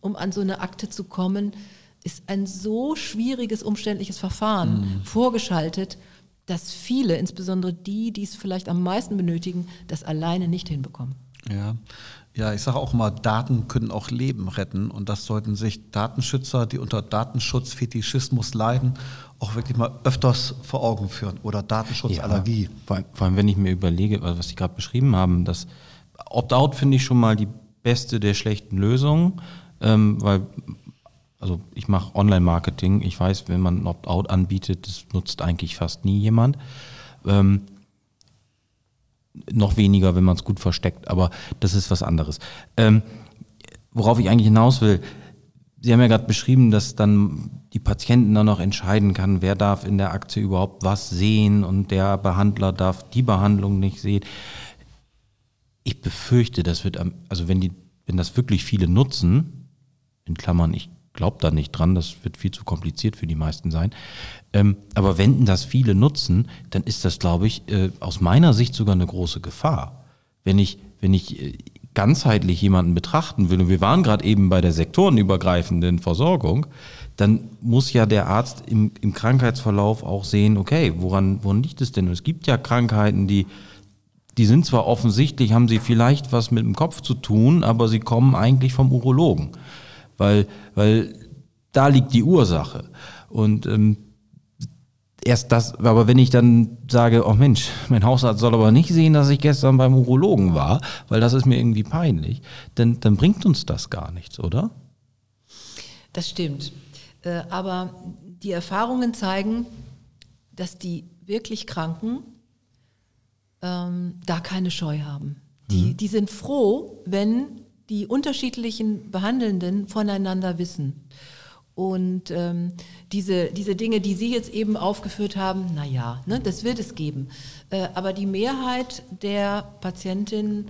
um an so eine Akte zu kommen, ist ein so schwieriges, umständliches Verfahren mhm. vorgeschaltet, dass viele, insbesondere die, die es vielleicht am meisten benötigen, das alleine nicht hinbekommen. Ja, ja ich sage auch mal, Daten können auch Leben retten und das sollten sich Datenschützer, die unter Datenschutzfetischismus leiden, auch wirklich mal öfters vor Augen führen oder Datenschutzallergie. Ja, vor, vor, allem, wenn ich mir überlege, was Sie gerade beschrieben haben, das Opt-out finde ich schon mal die beste der schlechten Lösungen ähm, weil also ich mache Online-Marketing. Ich weiß, wenn man Opt-out anbietet, das nutzt eigentlich fast nie jemand. Ähm, noch weniger, wenn man es gut versteckt, aber das ist was anderes. Ähm, worauf ich eigentlich hinaus will, Sie haben ja gerade beschrieben, dass dann die Patienten dann noch entscheiden kann, wer darf in der Aktie überhaupt was sehen und der Behandler darf die Behandlung nicht sehen. Ich befürchte, das wird, also wenn die, wenn das wirklich viele nutzen, in Klammern, ich glaube da nicht dran, das wird viel zu kompliziert für die meisten sein. Ähm, aber wenn das viele nutzen, dann ist das, glaube ich, äh, aus meiner Sicht sogar eine große Gefahr. Wenn ich, wenn ich äh, ganzheitlich jemanden betrachten will, und wir waren gerade eben bei der sektorenübergreifenden Versorgung, dann muss ja der Arzt im, im Krankheitsverlauf auch sehen, okay, woran, woran liegt es denn? Es gibt ja Krankheiten, die, die sind zwar offensichtlich, haben sie vielleicht was mit dem Kopf zu tun, aber sie kommen eigentlich vom Urologen weil, weil da liegt die Ursache. Und ähm, erst das, aber wenn ich dann sage, oh Mensch, mein Hausarzt soll aber nicht sehen, dass ich gestern beim Urologen war, weil das ist mir irgendwie peinlich, dann, dann bringt uns das gar nichts, oder? Das stimmt. Äh, aber die Erfahrungen zeigen, dass die wirklich Kranken ähm, da keine Scheu haben. Die, mhm. die sind froh, wenn die unterschiedlichen Behandelnden voneinander wissen. Und ähm, diese, diese Dinge, die Sie jetzt eben aufgeführt haben, naja, ne, das wird es geben. Äh, aber die Mehrheit der Patientinnen,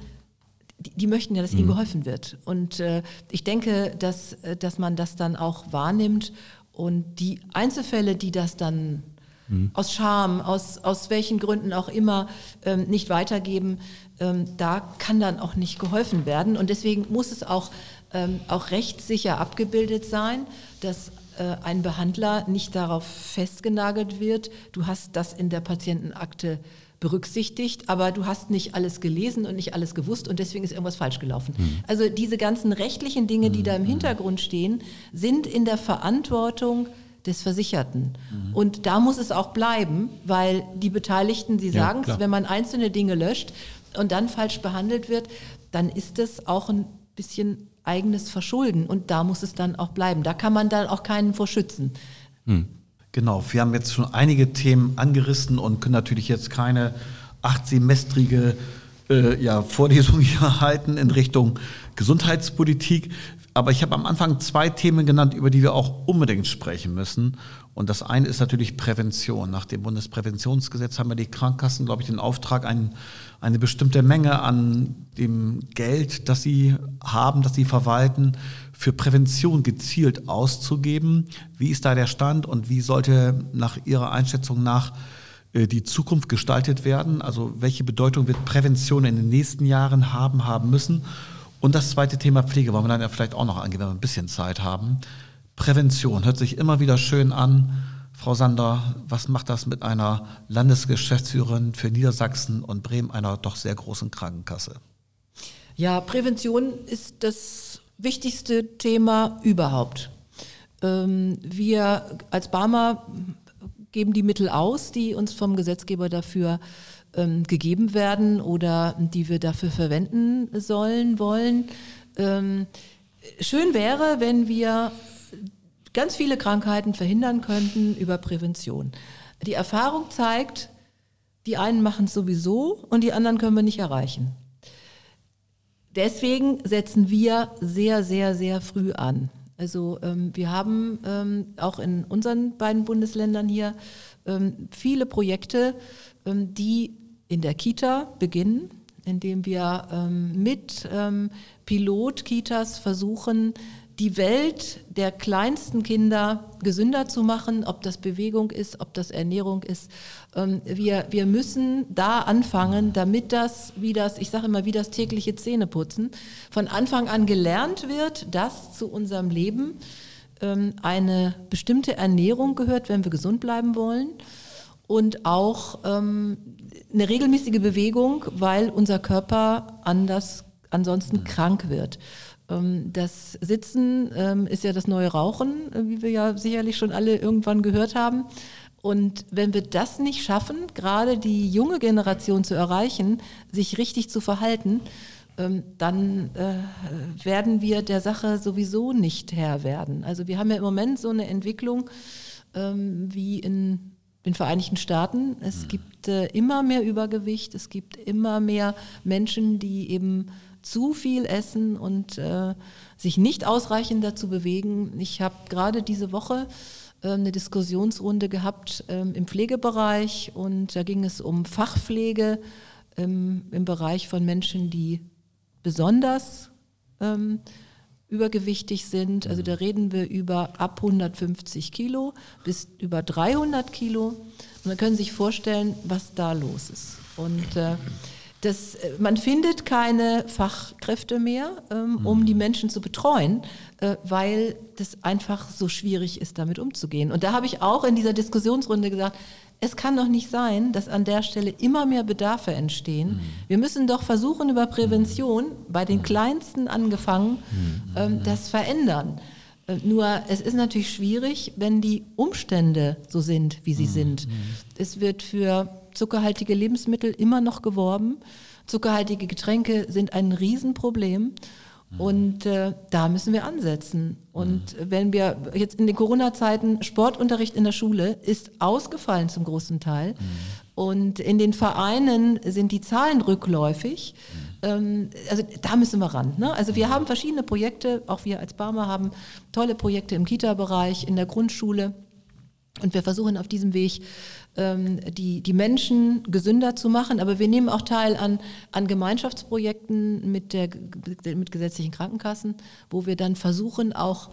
die, die möchten ja, dass ihnen mhm. geholfen wird. Und äh, ich denke, dass, äh, dass man das dann auch wahrnimmt. Und die Einzelfälle, die das dann mhm. aus Scham, aus, aus welchen Gründen auch immer ähm, nicht weitergeben, ähm, da kann dann auch nicht geholfen werden. Und deswegen muss es auch, ähm, auch rechtssicher abgebildet sein, dass äh, ein Behandler nicht darauf festgenagelt wird, du hast das in der Patientenakte berücksichtigt, aber du hast nicht alles gelesen und nicht alles gewusst und deswegen ist irgendwas falsch gelaufen. Mhm. Also diese ganzen rechtlichen Dinge, die da im hm. Hintergrund stehen, sind in der Verantwortung des Versicherten. Mhm. Und da muss es auch bleiben, weil die Beteiligten, sie ja, sagen es, wenn man einzelne Dinge löscht, und dann falsch behandelt wird, dann ist es auch ein bisschen eigenes Verschulden und da muss es dann auch bleiben. Da kann man dann auch keinen vor schützen. Hm. Genau, wir haben jetzt schon einige Themen angerissen und können natürlich jetzt keine achtsemestrige äh, ja, Vorlesung hier halten in Richtung Gesundheitspolitik. Aber ich habe am Anfang zwei Themen genannt, über die wir auch unbedingt sprechen müssen. Und das eine ist natürlich Prävention. Nach dem Bundespräventionsgesetz haben wir die Krankenkassen, glaube ich, den Auftrag, ein, eine bestimmte Menge an dem Geld, das sie haben, das sie verwalten, für Prävention gezielt auszugeben. Wie ist da der Stand und wie sollte nach Ihrer Einschätzung nach äh, die Zukunft gestaltet werden? Also welche Bedeutung wird Prävention in den nächsten Jahren haben, haben müssen? Und das zweite Thema Pflege wollen wir dann ja vielleicht auch noch angehen, wenn wir ein bisschen Zeit haben. Prävention hört sich immer wieder schön an. Frau Sander, was macht das mit einer Landesgeschäftsführerin für Niedersachsen und Bremen, einer doch sehr großen Krankenkasse? Ja, Prävention ist das wichtigste Thema überhaupt. Ähm, wir als Barmer geben die Mittel aus, die uns vom Gesetzgeber dafür ähm, gegeben werden oder die wir dafür verwenden sollen, wollen. Ähm, schön wäre, wenn wir ganz viele Krankheiten verhindern könnten über Prävention. Die Erfahrung zeigt, die einen machen es sowieso und die anderen können wir nicht erreichen. Deswegen setzen wir sehr, sehr, sehr früh an. Also ähm, wir haben ähm, auch in unseren beiden Bundesländern hier ähm, viele Projekte, ähm, die in der Kita beginnen, indem wir ähm, mit ähm, Pilotkitas versuchen, die Welt der kleinsten Kinder gesünder zu machen, ob das Bewegung ist, ob das Ernährung ist. Ähm, wir, wir müssen da anfangen, damit das, wie das, ich sage immer, wie das tägliche Zähneputzen, von Anfang an gelernt wird, dass zu unserem Leben ähm, eine bestimmte Ernährung gehört, wenn wir gesund bleiben wollen. Und auch ähm, eine regelmäßige Bewegung, weil unser Körper anders ansonsten krank wird. Ähm, das Sitzen ähm, ist ja das neue Rauchen, äh, wie wir ja sicherlich schon alle irgendwann gehört haben. Und wenn wir das nicht schaffen, gerade die junge Generation zu erreichen, sich richtig zu verhalten, ähm, dann äh, werden wir der Sache sowieso nicht Herr werden. Also wir haben ja im Moment so eine Entwicklung wie in den Vereinigten Staaten. Es mhm. gibt äh, immer mehr Übergewicht, es gibt immer mehr Menschen, die eben zu viel essen und äh, sich nicht ausreichend dazu bewegen. Ich habe gerade diese Woche äh, eine Diskussionsrunde gehabt ähm, im Pflegebereich und da ging es um Fachpflege ähm, im Bereich von Menschen, die besonders ähm, übergewichtig sind. Also da reden wir über ab 150 Kilo bis über 300 Kilo. Und man können sich vorstellen, was da los ist. Und äh, das, äh, man findet keine Fachkräfte mehr, ähm, um mhm. die Menschen zu betreuen, äh, weil das einfach so schwierig ist, damit umzugehen. Und da habe ich auch in dieser Diskussionsrunde gesagt, es kann doch nicht sein, dass an der Stelle immer mehr Bedarfe entstehen. Mhm. Wir müssen doch versuchen, über Prävention, bei den mhm. Kleinsten angefangen, mhm. ähm, das verändern. Äh, nur es ist natürlich schwierig, wenn die Umstände so sind, wie sie mhm. sind. Es wird für zuckerhaltige Lebensmittel immer noch geworben. Zuckerhaltige Getränke sind ein Riesenproblem. Und äh, da müssen wir ansetzen. Und mhm. wenn wir jetzt in den Corona-Zeiten Sportunterricht in der Schule ist ausgefallen zum großen Teil. Mhm. Und in den Vereinen sind die Zahlen rückläufig. Mhm. Ähm, also da müssen wir ran. Ne? Also wir haben verschiedene Projekte, auch wir als Barmer haben tolle Projekte im Kita-Bereich, in der Grundschule. Und wir versuchen auf diesem Weg die, die Menschen gesünder zu machen. Aber wir nehmen auch teil an, an Gemeinschaftsprojekten mit, der, mit gesetzlichen Krankenkassen, wo wir dann versuchen, auch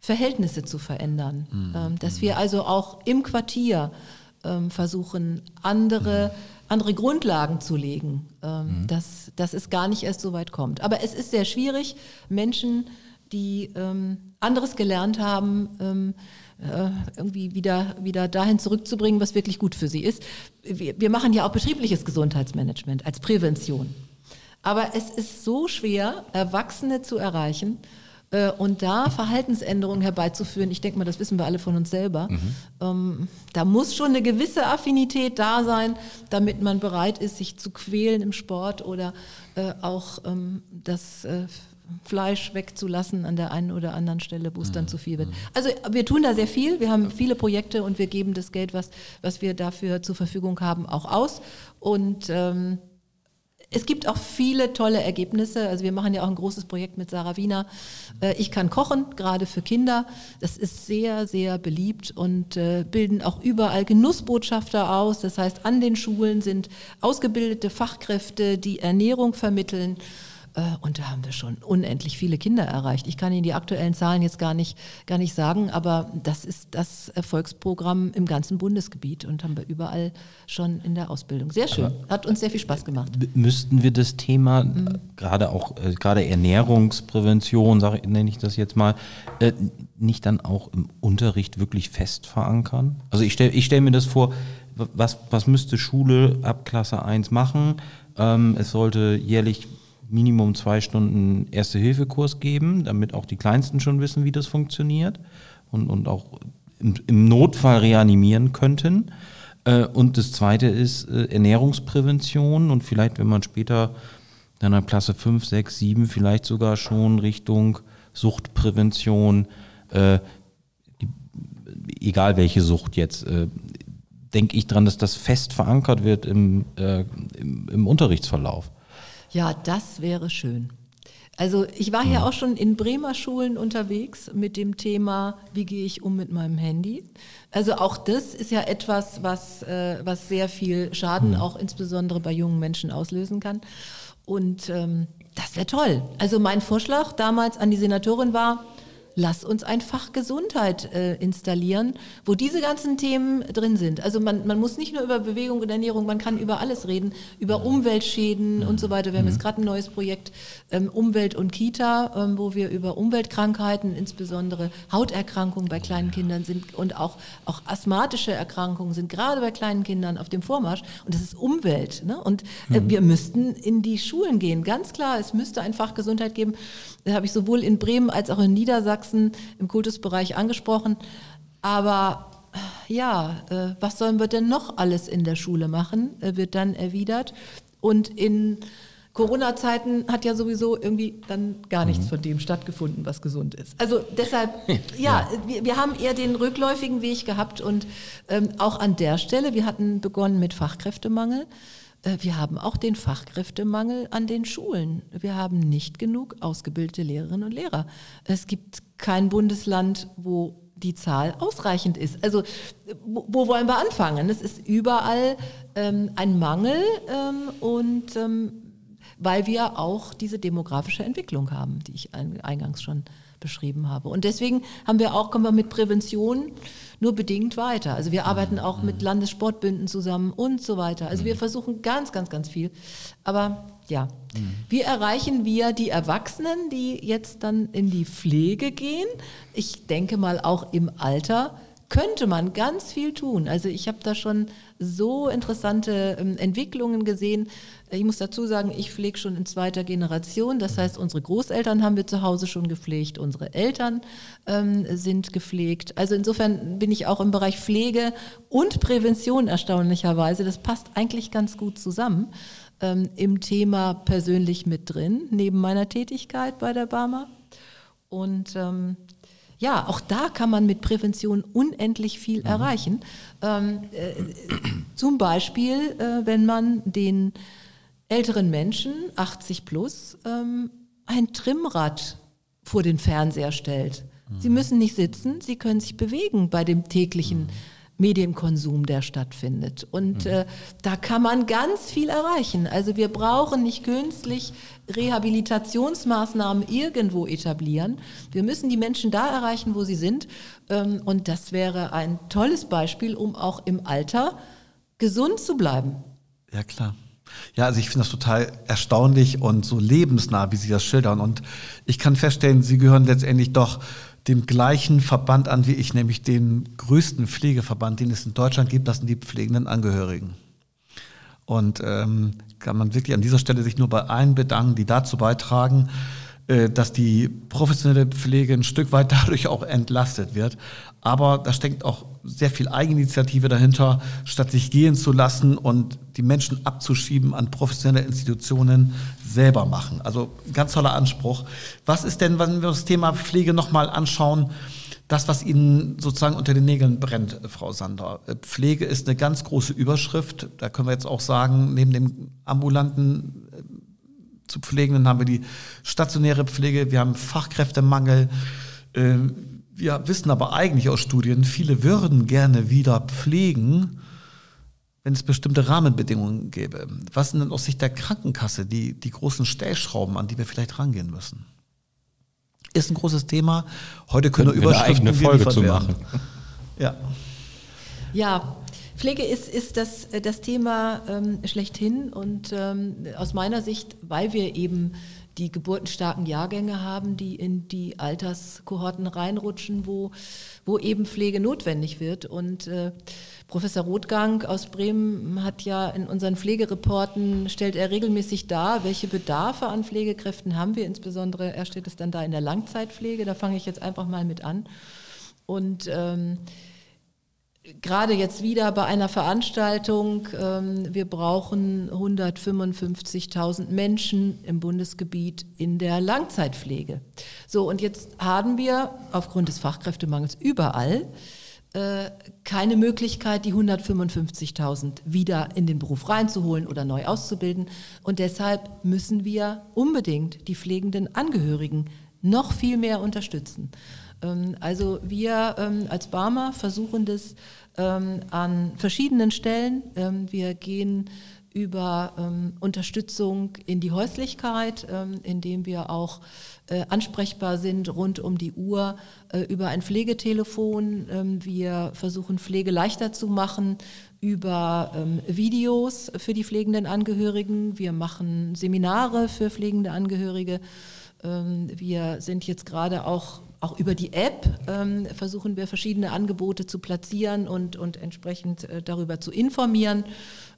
Verhältnisse zu verändern. Mhm. Ähm, dass wir also auch im Quartier ähm, versuchen, andere, mhm. andere Grundlagen zu legen, ähm, mhm. dass, dass es gar nicht erst so weit kommt. Aber es ist sehr schwierig, Menschen, die ähm, anderes gelernt haben, ähm, irgendwie wieder, wieder dahin zurückzubringen, was wirklich gut für sie ist. Wir, wir machen ja auch betriebliches Gesundheitsmanagement als Prävention. Aber es ist so schwer, Erwachsene zu erreichen, äh, und da Verhaltensänderungen herbeizuführen, ich denke mal, das wissen wir alle von uns selber, mhm. ähm, da muss schon eine gewisse Affinität da sein, damit man bereit ist, sich zu quälen im Sport oder äh, auch ähm, das äh, Fleisch wegzulassen an der einen oder anderen Stelle, wo es dann mhm. zu viel wird. Also wir tun da sehr viel, wir haben viele Projekte und wir geben das Geld, was, was wir dafür zur Verfügung haben, auch aus. Und ähm, es gibt auch viele tolle Ergebnisse. Also wir machen ja auch ein großes Projekt mit Sarah Wiener. Äh, ich kann kochen, gerade für Kinder. Das ist sehr, sehr beliebt und äh, bilden auch überall Genussbotschafter aus. Das heißt, an den Schulen sind ausgebildete Fachkräfte, die Ernährung vermitteln. Äh, und da haben wir schon unendlich viele Kinder erreicht. Ich kann Ihnen die aktuellen Zahlen jetzt gar nicht, gar nicht sagen, aber das ist das Erfolgsprogramm im ganzen Bundesgebiet und haben wir überall schon in der Ausbildung. Sehr schön. Hat uns sehr viel Spaß gemacht. Müssten wir das Thema, mhm. gerade auch, äh, gerade Ernährungsprävention, sag, nenne ich das jetzt mal, äh, nicht dann auch im Unterricht wirklich fest verankern? Also ich stelle ich stell mir das vor, was, was müsste Schule ab Klasse 1 machen? Ähm, es sollte jährlich Minimum zwei Stunden Erste-Hilfe-Kurs geben, damit auch die Kleinsten schon wissen, wie das funktioniert. und, und auch im, im Notfall reanimieren könnten. Äh, und das zweite ist äh, Ernährungsprävention und vielleicht, wenn man später dann in Klasse 5, 6, 7 vielleicht sogar schon Richtung Suchtprävention, äh, die, egal welche Sucht jetzt, äh, denke ich dran, dass das fest verankert wird im, äh, im, im Unterrichtsverlauf. Ja, das wäre schön. Also ich war ja auch schon in Bremer Schulen unterwegs mit dem Thema, wie gehe ich um mit meinem Handy. Also auch das ist ja etwas, was, äh, was sehr viel Schaden auch insbesondere bei jungen Menschen auslösen kann. Und ähm, das wäre toll. Also mein Vorschlag damals an die Senatorin war, lass uns ein Fach Gesundheit äh, installieren, wo diese ganzen Themen drin sind. Also man, man muss nicht nur über Bewegung und Ernährung, man kann über alles reden, über Umweltschäden und so weiter. Wir haben jetzt gerade ein neues Projekt ähm, Umwelt und Kita, ähm, wo wir über Umweltkrankheiten, insbesondere Hauterkrankungen bei kleinen Kindern sind und auch, auch asthmatische Erkrankungen sind gerade bei kleinen Kindern auf dem Vormarsch. Und das ist Umwelt. Ne? Und äh, wir müssten in die Schulen gehen. Ganz klar, es müsste ein Fach Gesundheit geben. Das habe ich sowohl in Bremen als auch in Niedersachsen im Kultusbereich angesprochen. Aber ja, äh, was sollen wir denn noch alles in der Schule machen, äh, wird dann erwidert. Und in Corona-Zeiten hat ja sowieso irgendwie dann gar nichts von dem stattgefunden, was gesund ist. Also deshalb, ja, Wir, wir haben eher den rückläufigen Weg gehabt und ähm, auch an der Stelle, wir hatten begonnen mit Fachkräftemangel. Äh, Wir haben auch den Fachkräftemangel an den Schulen. Wir haben nicht genug ausgebildete Lehrerinnen und Lehrer. Es gibt kein Bundesland, wo die Zahl ausreichend ist. Also wo, wo wollen wir anfangen? Es ist überall ähm, ein Mangel ähm, und ähm, weil wir auch diese demografische Entwicklung haben, die ich ein, eingangs schon beschrieben habe. Und deswegen haben wir auch, kommen wir mit Prävention nur bedingt weiter. Also wir arbeiten auch mit Landessportbünden zusammen und so weiter. Also wir versuchen ganz, ganz, ganz viel. Aber ja, wie erreichen wir die Erwachsenen, die jetzt dann in die Pflege gehen? Ich denke mal auch im Alter könnte man ganz viel tun. Also ich habe da schon so interessante ähm, Entwicklungen gesehen. Ich muss dazu sagen, ich pflege schon in zweiter Generation. Das heißt, unsere Großeltern haben wir zu Hause schon gepflegt, unsere Eltern ähm, sind gepflegt. Also insofern bin ich auch im Bereich Pflege und Prävention erstaunlicherweise. Das passt eigentlich ganz gut zusammen. Ähm, Im Thema persönlich mit drin, neben meiner Tätigkeit bei der Barmer. Und ähm, ja, auch da kann man mit Prävention unendlich viel erreichen. Ähm, äh, zum Beispiel, äh, wenn man den älteren Menschen, 80 plus, ähm, ein Trimmrad vor den Fernseher stellt. Sie müssen nicht sitzen, sie können sich bewegen bei dem täglichen Medienkonsum, der stattfindet. Und äh, da kann man ganz viel erreichen. Also wir brauchen nicht künstlich Rehabilitationsmaßnahmen irgendwo etablieren. Wir müssen die Menschen da erreichen, wo sie sind. Ähm, und das wäre ein tolles Beispiel, um auch im Alter gesund zu bleiben. Ja, klar. Ja, also ich finde das total erstaunlich und so lebensnah, wie Sie das schildern. Und ich kann feststellen, Sie gehören letztendlich doch dem gleichen Verband an wie ich, nämlich dem größten Pflegeverband, den es in Deutschland gibt, das sind die pflegenden Angehörigen. Und ähm, kann man wirklich an dieser Stelle sich nur bei allen bedanken, die dazu beitragen, dass die professionelle Pflege ein Stück weit dadurch auch entlastet wird. Aber da steckt auch sehr viel Eigeninitiative dahinter, statt sich gehen zu lassen und die Menschen abzuschieben an professionelle Institutionen selber machen. Also ganz toller Anspruch. Was ist denn, wenn wir das Thema Pflege nochmal anschauen, das, was Ihnen sozusagen unter den Nägeln brennt, Frau Sander? Pflege ist eine ganz große Überschrift. Da können wir jetzt auch sagen, neben dem ambulanten zu Pflegenden haben wir die stationäre Pflege, wir haben Fachkräftemangel. Äh, wir wissen aber eigentlich aus Studien, viele würden gerne wieder pflegen, wenn es bestimmte Rahmenbedingungen gäbe. Was sind denn aus Sicht der Krankenkasse die, die großen Stellschrauben, an die wir vielleicht rangehen müssen? Ist ein großes Thema. Heute können wir Überschriften eine eigene Folge zu machen. Ja. Ja, Pflege ist, ist das, das Thema ähm, schlechthin und ähm, aus meiner Sicht, weil wir eben die geburtenstarken Jahrgänge haben, die in die Alterskohorten reinrutschen, wo, wo eben Pflege notwendig wird. Und äh, Professor Rothgang aus Bremen hat ja in unseren Pflegereporten, stellt er regelmäßig dar, welche Bedarfe an Pflegekräften haben wir, insbesondere er steht es dann da in der Langzeitpflege, da fange ich jetzt einfach mal mit an. Und ähm, gerade jetzt wieder bei einer Veranstaltung, ähm, wir brauchen 155.000 Menschen im Bundesgebiet in der Langzeitpflege. So, und jetzt haben wir aufgrund des Fachkräftemangels überall äh, keine Möglichkeit, die 155.000 wieder in den Beruf reinzuholen oder neu auszubilden. Und deshalb müssen wir unbedingt die pflegenden Angehörigen noch viel mehr unterstützen. Ähm, also wir ähm, als Barmer versuchen das ähm, an verschiedenen Stellen. Wir gehen über Unterstützung in die Häuslichkeit, indem wir auch äh, ansprechbar sind rund um die Uhr äh, über ein Pflegetelefon. Wir versuchen Pflege leichter zu machen über Videos für die pflegenden Angehörigen. Wir machen Seminare für pflegende Angehörige. Wir sind jetzt gerade auch auch über die App ähm, versuchen wir verschiedene Angebote zu platzieren und, und entsprechend äh, darüber zu informieren.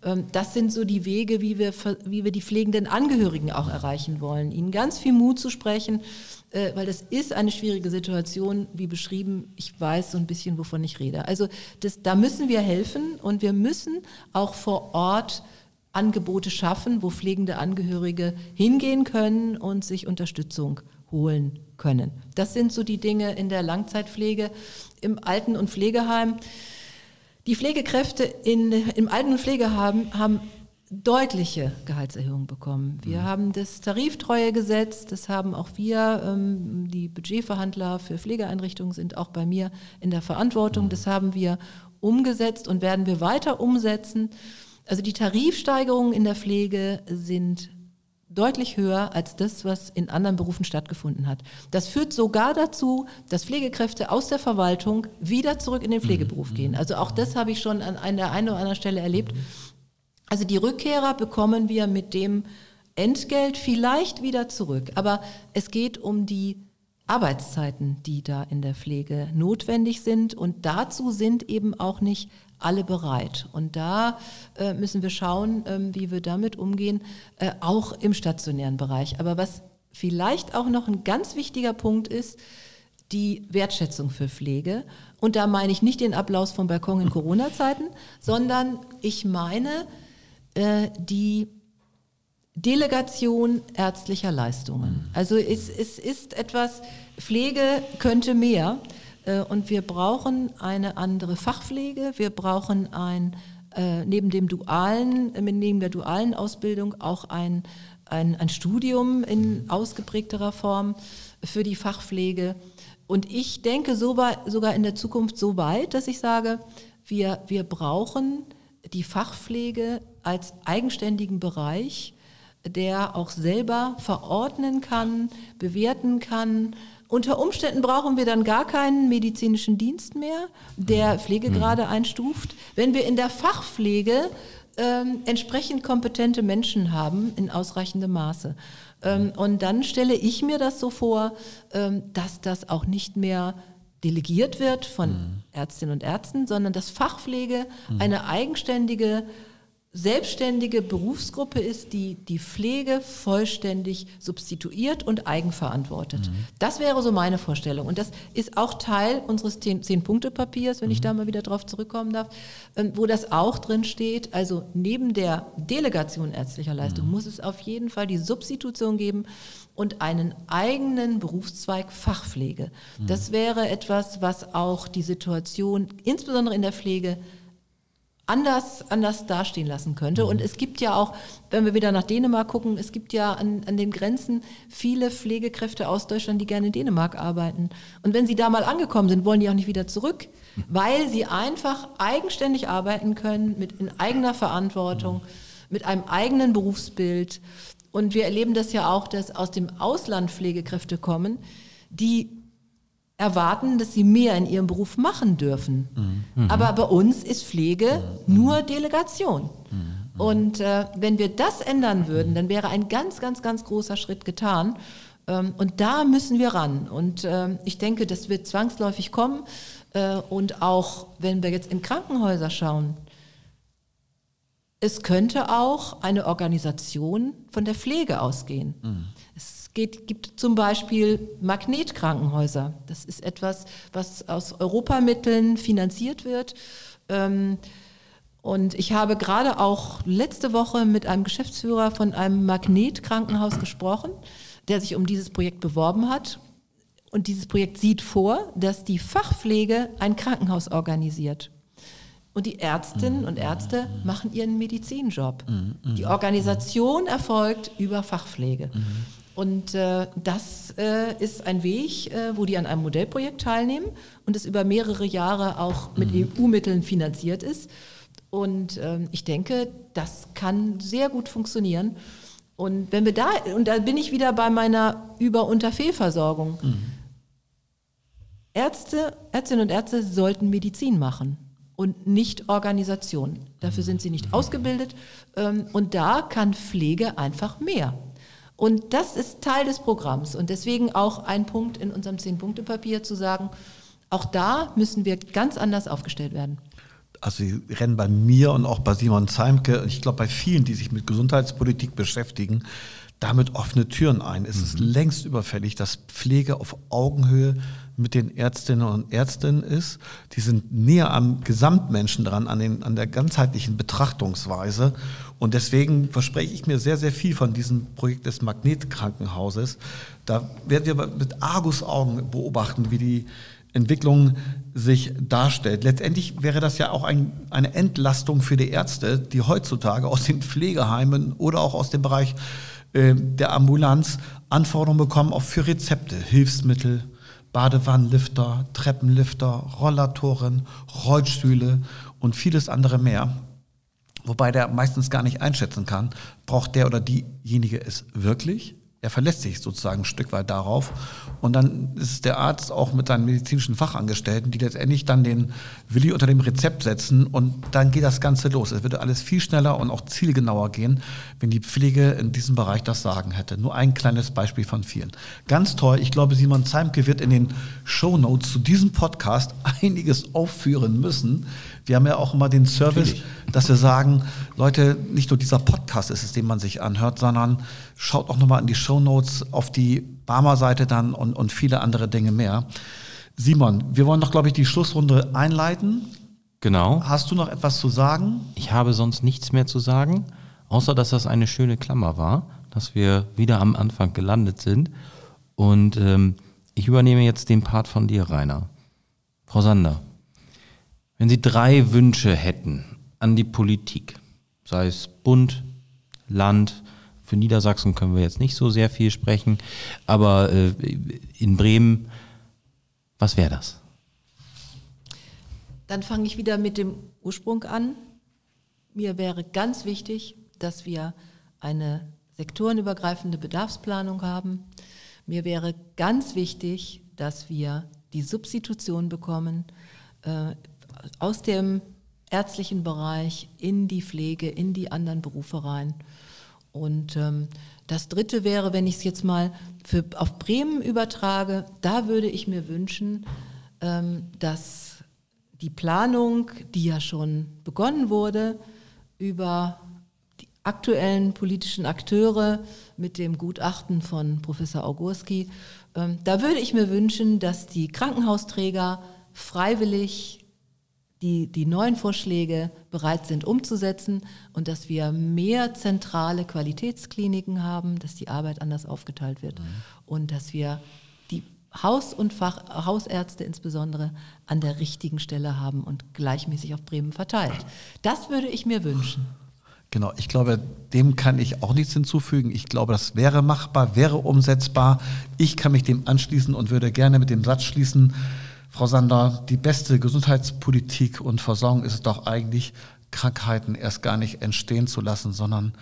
Ähm, das sind so die Wege, wie wir, wie wir die pflegenden Angehörigen auch erreichen wollen. Ihnen ganz viel Mut zu sprechen, äh, weil das ist eine schwierige Situation, wie beschrieben. Ich weiß so ein bisschen, wovon ich rede. Also das, da müssen wir helfen und wir müssen auch vor Ort Angebote schaffen, wo pflegende Angehörige hingehen können und sich Unterstützung holen können. Das sind so die Dinge in der Langzeitpflege im Alten- und Pflegeheim. Die Pflegekräfte in, im Alten- und Pflegeheim haben deutliche Gehaltserhöhungen bekommen. Wir mhm. haben das Tariftreuegesetz, das haben auch wir, ähm, die Budgetverhandler für Pflegeeinrichtungen sind auch bei mir in der Verantwortung. Mhm. Das haben wir umgesetzt und werden wir weiter umsetzen. Also die Tarifsteigerungen in der Pflege sind deutlich höher als das, was in anderen Berufen stattgefunden hat. Das führt sogar dazu, dass Pflegekräfte aus der Verwaltung wieder zurück in den Pflegeberuf mhm. gehen. Also auch das habe ich schon an einer einen oder anderen Stelle erlebt. Also die Rückkehrer bekommen wir mit dem Entgelt vielleicht wieder zurück. Aber es geht um die Arbeitszeiten, die da in der Pflege notwendig sind. Und dazu sind eben auch nicht alle bereit. Und da äh, müssen wir schauen, ähm, wie wir damit umgehen, äh, auch im stationären Bereich. Aber was vielleicht auch noch ein ganz wichtiger Punkt ist, die Wertschätzung für Pflege. Und da meine ich nicht den Applaus vom Balkon in Corona-Zeiten, sondern ich meine äh, die Delegation ärztlicher Leistungen. Also es, es ist etwas, Pflege könnte mehr. Äh, und wir brauchen eine andere Fachpflege. Wir brauchen ein, äh, neben dem dualen, neben der dualen Ausbildung auch ein, ein, ein Studium in ausgeprägterer Form für die Fachpflege. Und ich denke sogar in der Zukunft so weit, dass ich sage, wir, wir brauchen die Fachpflege als eigenständigen Bereich, der auch selber verordnen kann, bewerten kann, unter Umständen brauchen wir dann gar keinen medizinischen Dienst mehr, der Pflegegrade mhm. einstuft. Wenn wir in der Fachpflege ähm, entsprechend kompetente Menschen haben in ausreichendem Maße. Ähm, und dann stelle ich mir das so vor, ähm, dass das auch nicht mehr delegiert wird von mhm. Ärztinnen und Ärzten, sondern dass Fachpflege mhm. eine eigenständige selbstständige Berufsgruppe ist, die die Pflege vollständig substituiert und eigenverantwortet. Mhm. Das wäre so meine Vorstellung. Und das ist auch Teil unseres Zehn-Punkte-Papiers, wenn mhm. ich da mal wieder drauf zurückkommen darf, ähm, wo das auch drin steht. Also neben der Delegation ärztlicher Leistung mhm. muss es auf jeden Fall die Substitution geben und einen eigenen Berufszweig Fachpflege. Mhm. Das wäre etwas, was auch die Situation, insbesondere in der Pflege, anders, anders dastehen lassen könnte. Und es gibt ja auch, wenn wir wieder nach Dänemark gucken, es gibt ja an, an den Grenzen viele Pflegekräfte aus Deutschland, die gerne in Dänemark arbeiten. Und wenn sie da mal angekommen sind, wollen die auch nicht wieder zurück, weil sie einfach eigenständig arbeiten können, mit in eigener Verantwortung, mit einem eigenen Berufsbild. Und wir erleben das ja auch, dass aus dem Ausland Pflegekräfte kommen, die erwarten, dass sie mehr in ihrem Beruf machen dürfen. Mhm. Aber bei uns ist Pflege mhm. nur Delegation. Mhm. Und äh, wenn wir das ändern würden, dann wäre ein ganz, ganz, ganz großer Schritt getan. Ähm, und da müssen wir ran. Und äh, ich denke, das wird zwangsläufig kommen. Äh, und auch wenn wir jetzt in Krankenhäuser schauen, Es könnte auch eine Organisation von der Pflege ausgehen. Mhm. Es geht, gibt zum Beispiel Magnetkrankenhäuser. Das ist etwas, was aus Europamitteln finanziert wird. Ähm, und ich habe gerade auch letzte Woche mit einem Geschäftsführer von einem Magnetkrankenhaus gesprochen, der sich um dieses Projekt beworben hat. Und dieses Projekt sieht vor, dass die Fachpflege ein Krankenhaus organisiert. Und die Ärztinnen und Ärzte machen ihren Medizinjob. Die Organisation erfolgt über Fachpflege. Und äh, das äh, ist ein Weg, äh, wo die an einem Modellprojekt teilnehmen und es über mehrere Jahre auch mit EU-Mitteln finanziert ist. Und ähm, ich denke, das kann sehr gut funktionieren. Und wenn wir da, und da bin ich wieder bei meiner Über- und Fehlversorgung. Mhm. Ärzte, Ärztinnen und Ärzte sollten Medizin machen und nicht Organisation. Dafür sind sie nicht ausgebildet. Ähm, und da kann Pflege einfach mehr. Und das ist Teil des Programms. Und deswegen auch ein Punkt in unserem Zehn-Punkte-Papier zu sagen, auch da müssen wir ganz anders aufgestellt werden also sie rennen bei mir und auch bei Simon Zeimke, ich glaube bei vielen, die sich mit Gesundheitspolitik beschäftigen, damit offene Türen ein. Es mhm. ist längst überfällig, dass Pflege auf Augenhöhe mit den Ärztinnen und Ärzten ist. Die sind näher am Gesamtmenschen dran, an, den, an der ganzheitlichen Betrachtungsweise. Und deswegen verspreche ich mir sehr, sehr viel von diesem Projekt des Magnetkrankenhauses. Da werden wir mit Argusaugen beobachten, wie die Entwicklung sich darstellt. Letztendlich wäre das ja auch ein, eine Entlastung für die Ärzte, die heutzutage aus den Pflegeheimen oder auch aus dem Bereich äh, der Ambulanz Anforderungen bekommen auch für Rezepte, Hilfsmittel, Badewannenlifter, Treppenlifter, Rollatoren, Rollstühle und vieles andere mehr. Wobei der meistens gar nicht einschätzen kann, braucht der oder diejenige es wirklich er verlässt sich sozusagen ein Stück weit darauf. Und dann ist der Arzt auch mit seinen medizinischen Fachangestellten, die letztendlich dann den Willi unter dem Rezept setzen und dann geht das Ganze los. Es würde alles viel schneller und auch zielgenauer gehen, wenn die Pflege in diesem Bereich das Sagen hätte. Nur ein kleines Beispiel von vielen. Ganz toll. Ich glaube, Simon Zeimke wird in den Show Notes zu diesem Podcast einiges aufführen müssen. Wir haben ja auch immer den Service, Natürlich. dass wir sagen, Leute, nicht nur dieser Podcast ist es, den man sich anhört, sondern schaut auch nochmal in die Show Notes auf die Barmer-Seite dann und, und viele andere Dinge mehr. Simon, wir wollen doch, glaube ich, die Schlussrunde einleiten. Genau. Hast du noch etwas zu sagen? Ich habe sonst nichts mehr zu sagen, außer dass das eine schöne Klammer war, dass wir wieder am Anfang gelandet sind. Und ähm, ich übernehme jetzt den Part von dir, Rainer. Frau Sander, wenn Sie drei Wünsche hätten an die Politik, sei es Bund, Land, für Niedersachsen können wir jetzt nicht so sehr viel sprechen, aber äh, in Bremen, was wäre das? Dann fange ich wieder mit dem Ursprung an. Mir wäre ganz wichtig, dass wir eine sektorenübergreifende Bedarfsplanung haben. Mir wäre ganz wichtig, dass wir die Substitution bekommen äh, aus dem ärztlichen Bereich in die Pflege, in die anderen Berufe rein. Und ähm, das Dritte wäre, wenn ich es jetzt mal für, auf Bremen übertrage, da würde ich mir wünschen, ähm, dass die Planung, die ja schon begonnen wurde, über die aktuellen politischen Akteure mit dem Gutachten von Professor Augurski, ähm, da würde ich mir wünschen, dass die Krankenhausträger freiwillig die, die neuen Vorschläge bereit sind umzusetzen und dass wir mehr zentrale Qualitätskliniken haben, dass die Arbeit anders aufgeteilt wird mhm. und dass wir die Haus- und Fach, Hausärzte insbesondere an der richtigen Stelle haben und gleichmäßig auf Bremen verteilt. Das würde ich mir wünschen. Genau, ich glaube, dem kann ich auch nichts hinzufügen. Ich glaube, das wäre machbar, wäre umsetzbar. Ich kann mich dem anschließen und würde gerne mit dem Satz schließen, Frau Sander, die beste Gesundheitspolitik und Versorgung ist es doch eigentlich, Krankheiten erst gar nicht entstehen zu lassen, sondern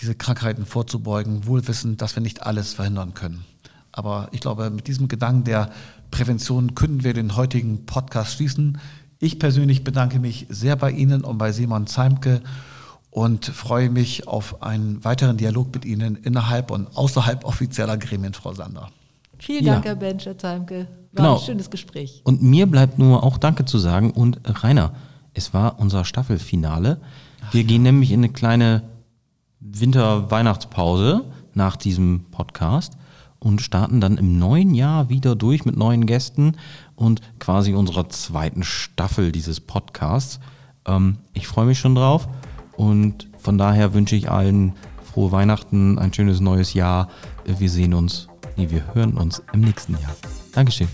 diese Krankheiten vorzubeugen, wohlwissend, dass wir nicht alles verhindern können. Aber ich glaube, mit diesem Gedanken der Prävention können wir den heutigen Podcast schließen. Ich persönlich bedanke mich sehr bei Ihnen und bei Simon Zeimke und freue mich auf einen weiteren Dialog mit Ihnen innerhalb und außerhalb offizieller Gremien, Frau Sander. Vielen Dank, ja. Herr Bench, Herr Zeimke. War genau. ein schönes Gespräch. Und mir bleibt nur auch Danke zu sagen. Und Rainer, Es war unser Staffelfinale. Wir gehen nämlich in eine kleine Winter-Weihnachtspause nach diesem Podcast und starten dann im neuen Jahr wieder durch mit neuen Gästen und quasi unserer zweiten Staffel dieses Podcasts. Ähm, ich freue mich schon drauf und von daher wünsche ich allen frohe Weihnachten, ein schönes neues Jahr. Wir sehen uns, Nee, wir hören uns im nächsten Jahr. Dankeschön.